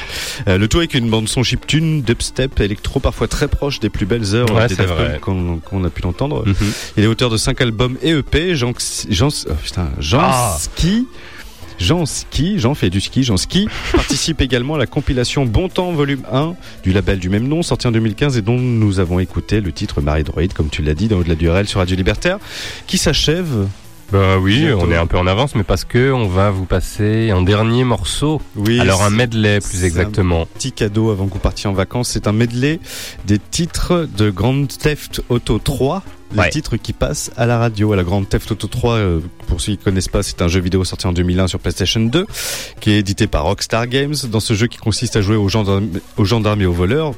Euh, le tout avec une bande son chiptune, dubstep, électro, parfois très proche des plus belles heures Ouais, des qu'on, a pu l'entendre. Mhm. Il est auteur de 5 albums et EP. Jean, Jean, oh putain, Jean Ah. Ski. Jean Ski, Jean fait du ski, Jean Ski, participe également à la compilation Bon Temps volume 1 du label du même nom, sorti en 2015 et dont nous avons écouté le titre Marie Droid, comme tu l'as dit, dans Au-delà du RL sur Radio Libertaire, qui s'achève. Bah oui, Bientôt. on est un peu en avance, mais parce que on va vous passer un dernier morceau. Oui, Alors un medley plus exactement. Petit cadeau avant que vous partiez en vacances, c'est un medley des titres de Grand Theft Auto 3. Les Ouais. titres qui passent à la radio. À la Grand Theft Auto 3, euh, pour ceux qui connaissent pas, c'est un jeu vidéo sorti en 2001 sur PlayStation 2, qui est édité par Rockstar Games. Dans ce jeu qui consiste à jouer aux gendarmes, aux gendarmes et aux voleurs,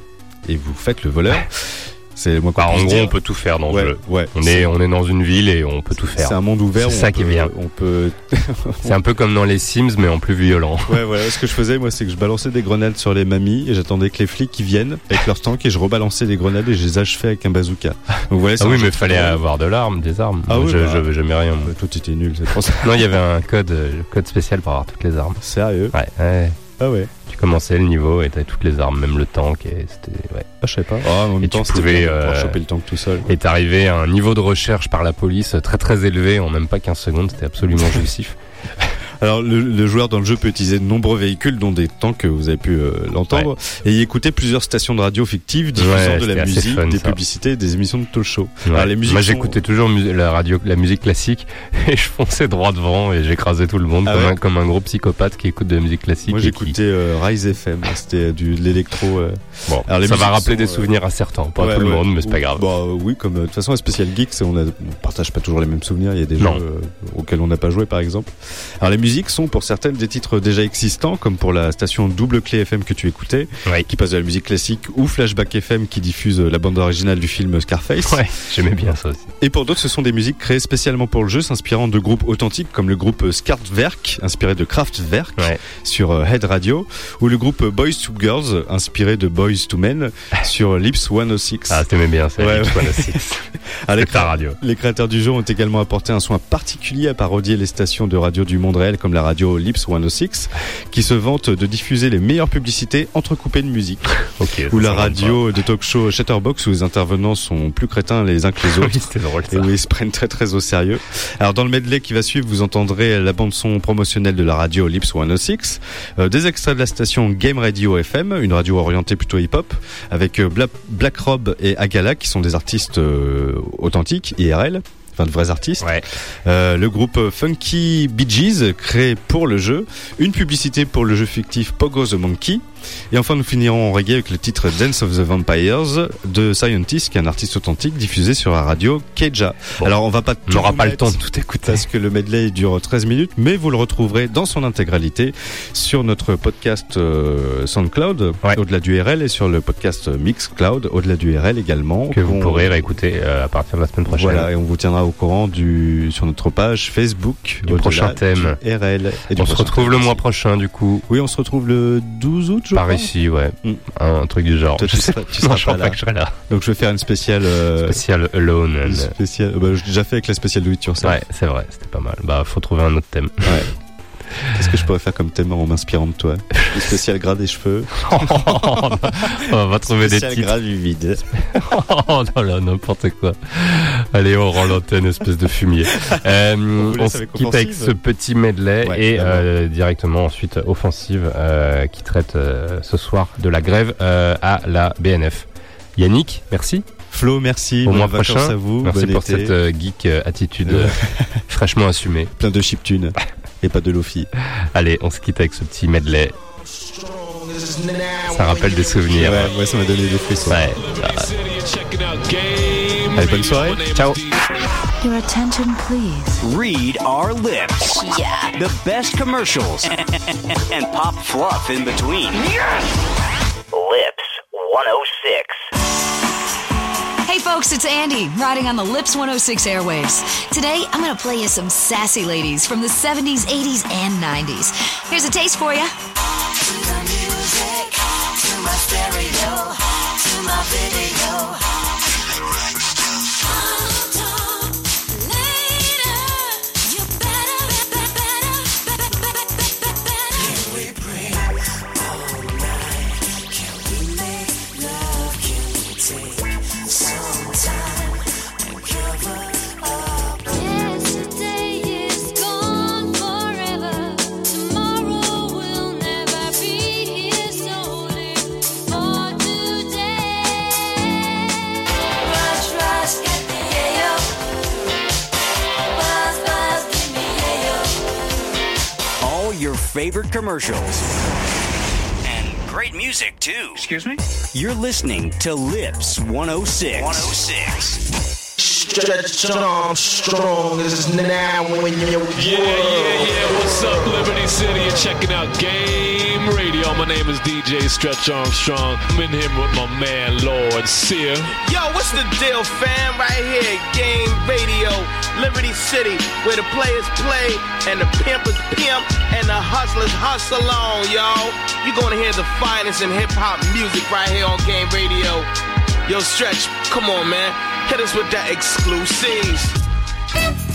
et vous faites le voleur. C'est le moins qu'on Bah, en gros, dire. on peut tout faire dans Ouais, le jeu. ouais. On est, on est dans une ville et on peut tout faire. C'est un monde ouvert. C'est ça qui est bien. On peut. C'est un peu comme dans les Sims, mais en plus violent. Ouais, voilà. Ce que je faisais, moi, c'est que je balançais des grenades sur les mamies et j'attendais que les flics qui viennent avec leur tank et je rebalançais des grenades et je les achevais avec un bazooka. Donc voilà. c'est Ah oui, mais fallait avoir de l'arme, des armes. Ah oui, je, bah. je, jamais rien. Bah, Toi, t'étais nul, c'est pour ça. Non, il y avait un code, euh, code spécial pour avoir toutes les armes. Sérieux? Ouais, ouais. Ah ouais. Commençais le niveau et t'avais toutes les armes, même le tank et c'était ouais. Ah, je sais pas. Ah, en même Et temps, tu pouvais, bien euh, choper le tank tout seul. Et t'arrivais à un niveau de recherche par la police très très élevé en même pas 15 secondes, c'était absolument jouissif. Alors le, le joueur dans le jeu peut utiliser de nombreux véhicules, dont des tanks, que vous avez pu euh, l'entendre, et y écouter plusieurs stations de radio fictives diffusant Ouais, de la musique, fun, des ça. publicités, des émissions de talk show. Ouais. Alors, les musiques Moi sont- j'écoutais toujours la radio, la musique classique et je fonçais droit devant et j'écrasais tout le monde Ah comme, un, comme un gros psychopathe qui écoute de la musique classique. Moi j'écoutais qui- euh, Rise FM, c'était du de l'électro. euh. Bon, Alors, les ça va rappeler sont, des euh, souvenirs à certains, pas Ouais, tout le monde, mais c'est pas grave. Bah euh, oui, comme euh, de toute façon, un spécial geek, on, a, on partage pas toujours les mêmes souvenirs. Il y a des euh, auxquels on n'a pas joué, par exemple. Alors les musiques sont pour certaines des titres déjà existants, comme pour la station Double Clé FM que tu écoutais, qui passe de la musique classique, ou Flashback FM qui diffuse la bande originale du film Scarface. Ouais, j'aimais bien ça aussi. Et pour d'autres, ce sont des musiques créées spécialement pour le jeu, s'inspirant de groupes authentiques comme le groupe Skartwerk, inspiré de Kraftwerk, sur euh, Head Radio, ou le groupe Boys to Girls, inspiré de Boys to Men, sur Lips 106. Ah, t'aimais bien ça, Lips 106. Ah, les, radio. les créateurs du jeu ont également apporté un soin particulier à parodier les stations de radio du monde réel comme la radio Lips 106, qui se vante de diffuser les meilleures publicités entrecoupées de musique. Ou la radio de talk show Chatterbox où les intervenants sont plus crétins les uns que les autres. Oui, drôle, Et où ils se prennent très très au sérieux. Alors dans le medley qui va suivre, vous entendrez la bande son promotionnelle de la radio Lips 106, euh, des extraits de la station Game Radio FM, une radio orientée plutôt hip-hop, avec euh, Bla- Black Rob et Agala qui sont des artistes euh, authentiques, IRL. Enfin, de vrais artistes. Euh, le groupe Funky Bee Gees, créé pour le jeu. Une publicité pour le jeu fictif Pogo the Monkey. Et enfin, nous finirons en reggae avec le titre Dance of the Vampires de Scientist, qui est un artiste authentique diffusé sur la radio Keja. Alors, on va pas n'aura vous pas le temps de tout écouter. Parce que le medley dure 13 minutes, mais vous le retrouverez dans son intégralité sur notre podcast euh, SoundCloud, au-delà du RL, et sur le podcast Mixcloud, au-delà du RL également. Que vous pourrez réécouter euh, à partir de la semaine prochaine. Voilà, et on vous tiendra au courant du, sur notre page Facebook Du prochain thème. du RL. Et on se retrouve thème le mois prochain, du coup. Oui, on se retrouve le 12 août, je Par crois. ici, ouais. Un, un truc du genre. Toi, tu Je sais seras, tu non, seras je crois pas que je serai là. Donc je vais faire une spéciale. euh, Spécial Alone. une spéciale. Bah, j'ai déjà fait avec la spéciale de It Yourself. Ouais, c'est vrai, c'était pas mal. Bah, faut trouver un autre thème. Ouais. Qu'est-ce que je pourrais faire comme thème en m'inspirant de toi Une spéciale gras des cheveux. on va trouver des Spécial titres. gras du vide. oh là là, n'importe quoi. Allez, on rend l'antenne, espèce de fumier. Euh, on se quitte avec Offensive. ce petit medley Ouais, et euh, directement ensuite Offensive euh, qui traite ce soir de la grève à la BNF. Yannick, merci. Flo, merci. Au mois prochain. à vous. Merci bon pour été. cette geek attitude fraîchement assumée. Plein de chiptunes. Et pas de Lofi. Allez, on se quitte avec ce petit medley. Ça rappelle des souvenirs. Ouais, ouais, ça m'a donné des frissons. Ouais. Allez, bonne soirée. Ciao. Your attention, please. Read our lips. Yeah. The best commercials and pop fluff in between. Lips 106. Hey folks, it's Andy, riding on the Lips 106 airwaves. Today, I'm gonna play you some sassy ladies from the 70s, 80s, and 90s. Here's a taste for you. All your favorite commercials. And great music, too. Excuse me? You're listening to Lips 106. 106. Stretch Armstrong is now when you're Yeah, yeah, yeah. What's up, Liberty City? You're checking out Game Radio. My name is DJ Stretch Armstrong. I'm in here with my man, Lord Sear. Yo, what's the deal, fam? Right here, Game Radio, Liberty City, where the players play and the pimpers pimp and the hustlers hustle on, y'all. You're gonna hear the finest in hip hop music right here on Game Radio. Yo, Stretch, come on, man. Hit us with that exclusives.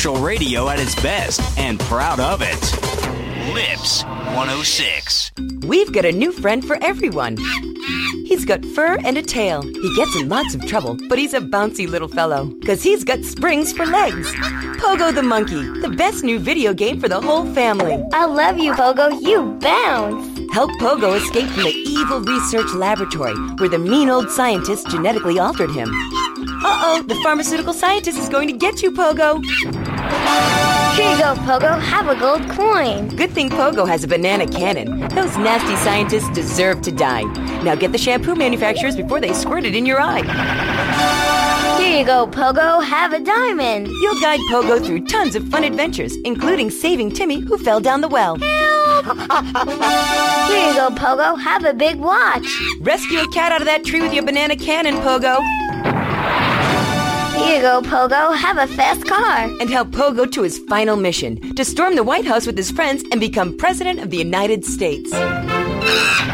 Commercial radio at its best and proud of it. Lips 106. We've got a new friend for everyone. He's got fur and a tail. He gets in lots of trouble, but he's a bouncy little fellow. Cause he's got springs for legs. Pogo the Monkey, the best new video game for the whole family. I love you, Pogo. You bounce. Help Pogo escape from the evil research laboratory where the mean old scientist genetically altered him. Uh oh, the pharmaceutical scientist is going to get you, Pogo. Here you go, Pogo. Have a gold coin. Good thing Pogo has a banana cannon. Those nasty scientists deserve to die. Now get the shampoo manufacturers before they squirt it in your eye. Here you go, Pogo. Have a diamond. You'll guide Pogo through tons of fun adventures, including saving Timmy who fell down the well. Here you go, Pogo. Have a big watch. Rescue a cat out of that tree with your banana cannon, Pogo. Here you go, Pogo. Have a fast car. And help Pogo to his final mission to storm the White House with his friends and become President of the United States.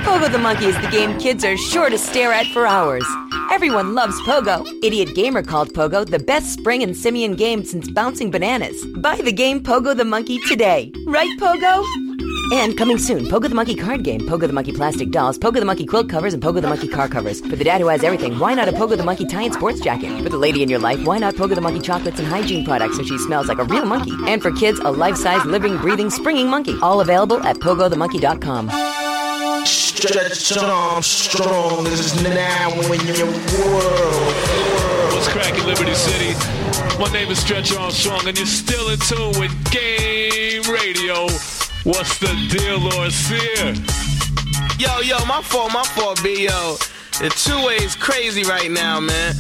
Pogo the Monkey is the game kids are sure to stare at for hours. Everyone loves Pogo. Idiot Gamer called Pogo the best spring and simian game since bouncing bananas. Buy the game Pogo the Monkey today. Right, Pogo? And coming soon, Pogo the Monkey card game, Pogo the Monkey plastic dolls, Pogo the Monkey quilt covers, and Pogo the Monkey car covers. For the dad who has everything, why not a Pogo the Monkey tie and sports jacket? For the lady in your life, why not Pogo the Monkey chocolates and hygiene products so she smells like a real monkey? And for kids, a life-size, living, breathing, springing monkey. All available at pogothemonkey.com. Stretch Armstrong this is now in your world. What's cracking, Liberty City? My name is Stretch Armstrong, and you're still in tune with Game Radio. What's the deal, Lord Sear? Yo, yo, my fault, my fault, B, yo. The two-way is crazy right now, man.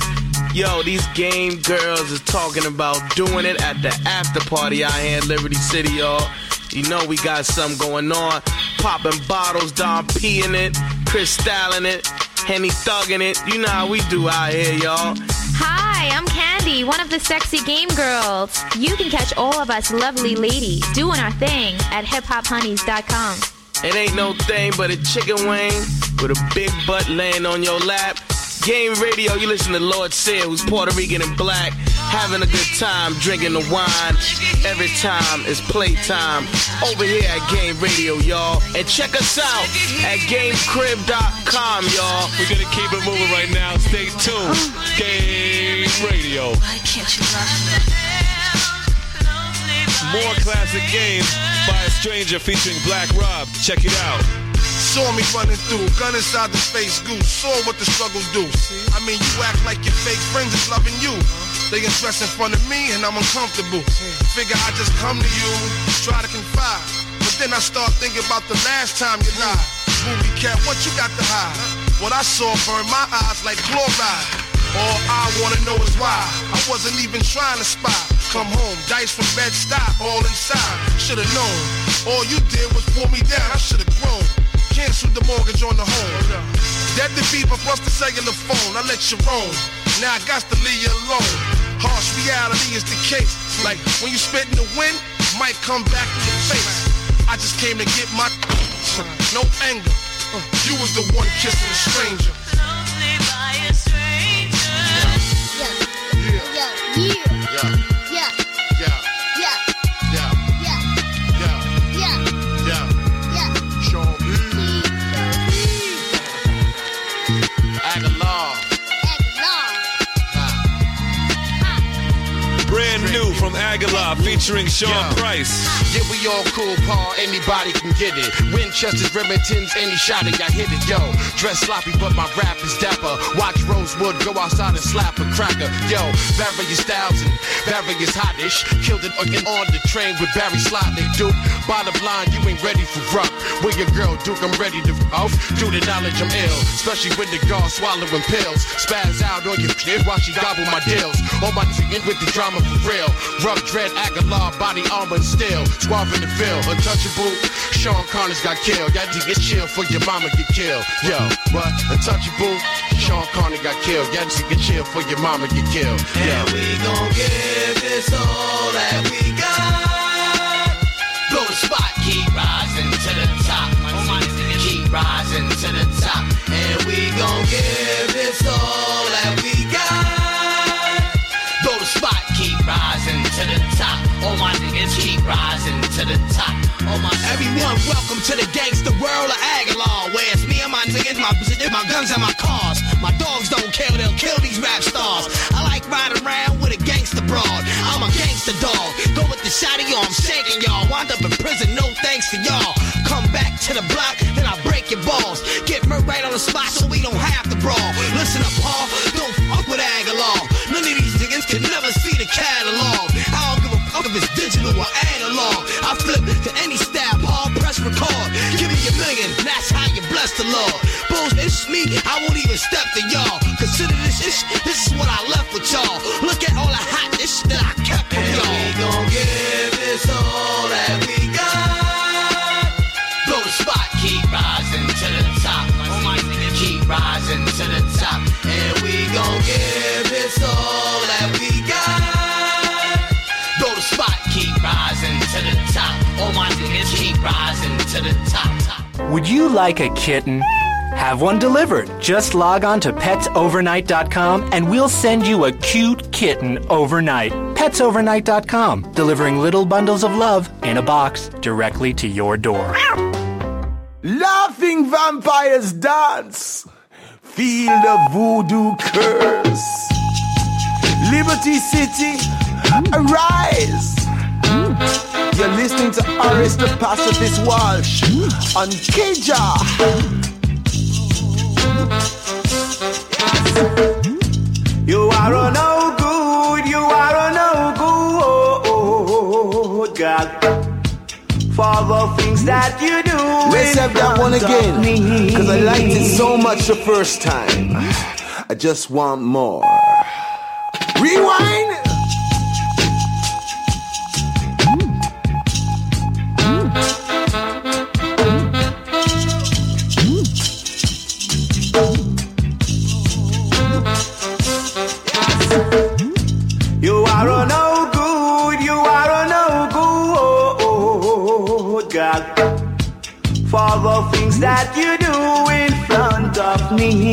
Yo, these game girls is talking about doing it at the after party out here in Liberty City, y'all. You know we got something going on. Popping bottles, Don P in it, Chris in it, Henny thugging it. You know how we do out here, y'all. Hi, I'm Candy, one of the sexy game girls. You can catch all of us lovely ladies doing our thing at hiphophoneys.com. It ain't no thing but a chicken wing with a big butt laying on your lap. Game radio, you listen to Lord Sear, who's Puerto Rican and black, having a good time, drinking the wine. Every time it's playtime over here at Game Radio, y'all. And check us out at GameCrib.com, y'all. We're gonna keep it moving right now. Stay tuned. Oh. Game Radio. Why can't you love me? More classic games by a stranger featuring Black Rob. Check it out. Saw me running through, gun inside the face goose. Saw what the struggles do. I mean, you act like your fake friends is loving you. They get dressed in front of me and I'm uncomfortable. Figure I just come to you, try to confide. But then I start thinking about the last time you lied. Movie cat, what you got to hide? What I saw burned my eyes like chloride. All I wanna know is why. I wasn't even trying to spy. Come home, dice from bed stop, all inside. Should've known. All you did was pull me down. I should've grown. Canceled the mortgage on the home. Dead the beaver plus the cellular phone. I let you roam. Now I got to leave you alone. Harsh reality is the case. Like when you spit in the wind, might come back in your face. I just came to get my no anger. Uh, you was the one kissing a stranger. Brand new from Aguilar featuring Sean Price. Yeah, we all cool, Paul. Anybody can get it. Winchester's, Remingtons, any shot it, I hit it. Yo, dress sloppy, but my rap is dapper. Watch Rosewood go outside and slap a cracker. Yo, various styles and various hottish. Killed it on the train with Barry Slotnick, Duke. Bottom line, you ain't ready for rock. With your girl, Duke, I'm ready to off. Due to knowledge, I'm ill. Especially when the guard swallowing pills. Spaz out on your kid while she gobble my deals. All my in with the drama for real. Rough dread, Aguilar, body armor and steel. Squab in the field, untouchable. Sean Connors got killed. Got to get chill for your mama get killed. Yo, what? Untouchable. Sean Connor got killed. Got to get chill for your mama get killed. Yo. And we gon' give this all that we got. Blow the spot, keep rising to the top. Oh keep rising to the top. And we gon' give this all niggas keep rising to the top. Oh my Everyone, welcome to the gangster world of Aguilar. Where it's me and my niggas, my position, my guns and my cars. My dogs don't care, they'll kill these rap stars. I like riding around with a gangster broad. I'm a gangster dog. Go with the shotty, or I'm shaking y'all. Wind up in prison, no thanks to y'all. Come back to the block, then I break your balls. Get murked right on the spot so we don't have to brawl. Listen up, Paul, don't fuck with Aguilar. None of these niggas can never see the catalog it's digital or analog. I flip to any style, Paul, press record. Give me a million, that's how you bless the Lord. Bulls, it's me, I won't even step to y'all. Consider this ish, this is what I left with y'all. Look rising to the top. top. Would you like a kitten? Have one delivered. Just log on to petsovernight.com and we'll send you a cute kitten overnight. Petsovernight.com, delivering little bundles of love in a box directly to your door. Laughing vampires dance. Feel the voodoo curse. Liberty City, arise. You're listening to Aris the Pacifist Walsh on Keja. You are no good, you are a no good, God. For the things that you do. Let's have that one again. Cause I liked it so much the first time. I just want more. Rewind! You do in front of me.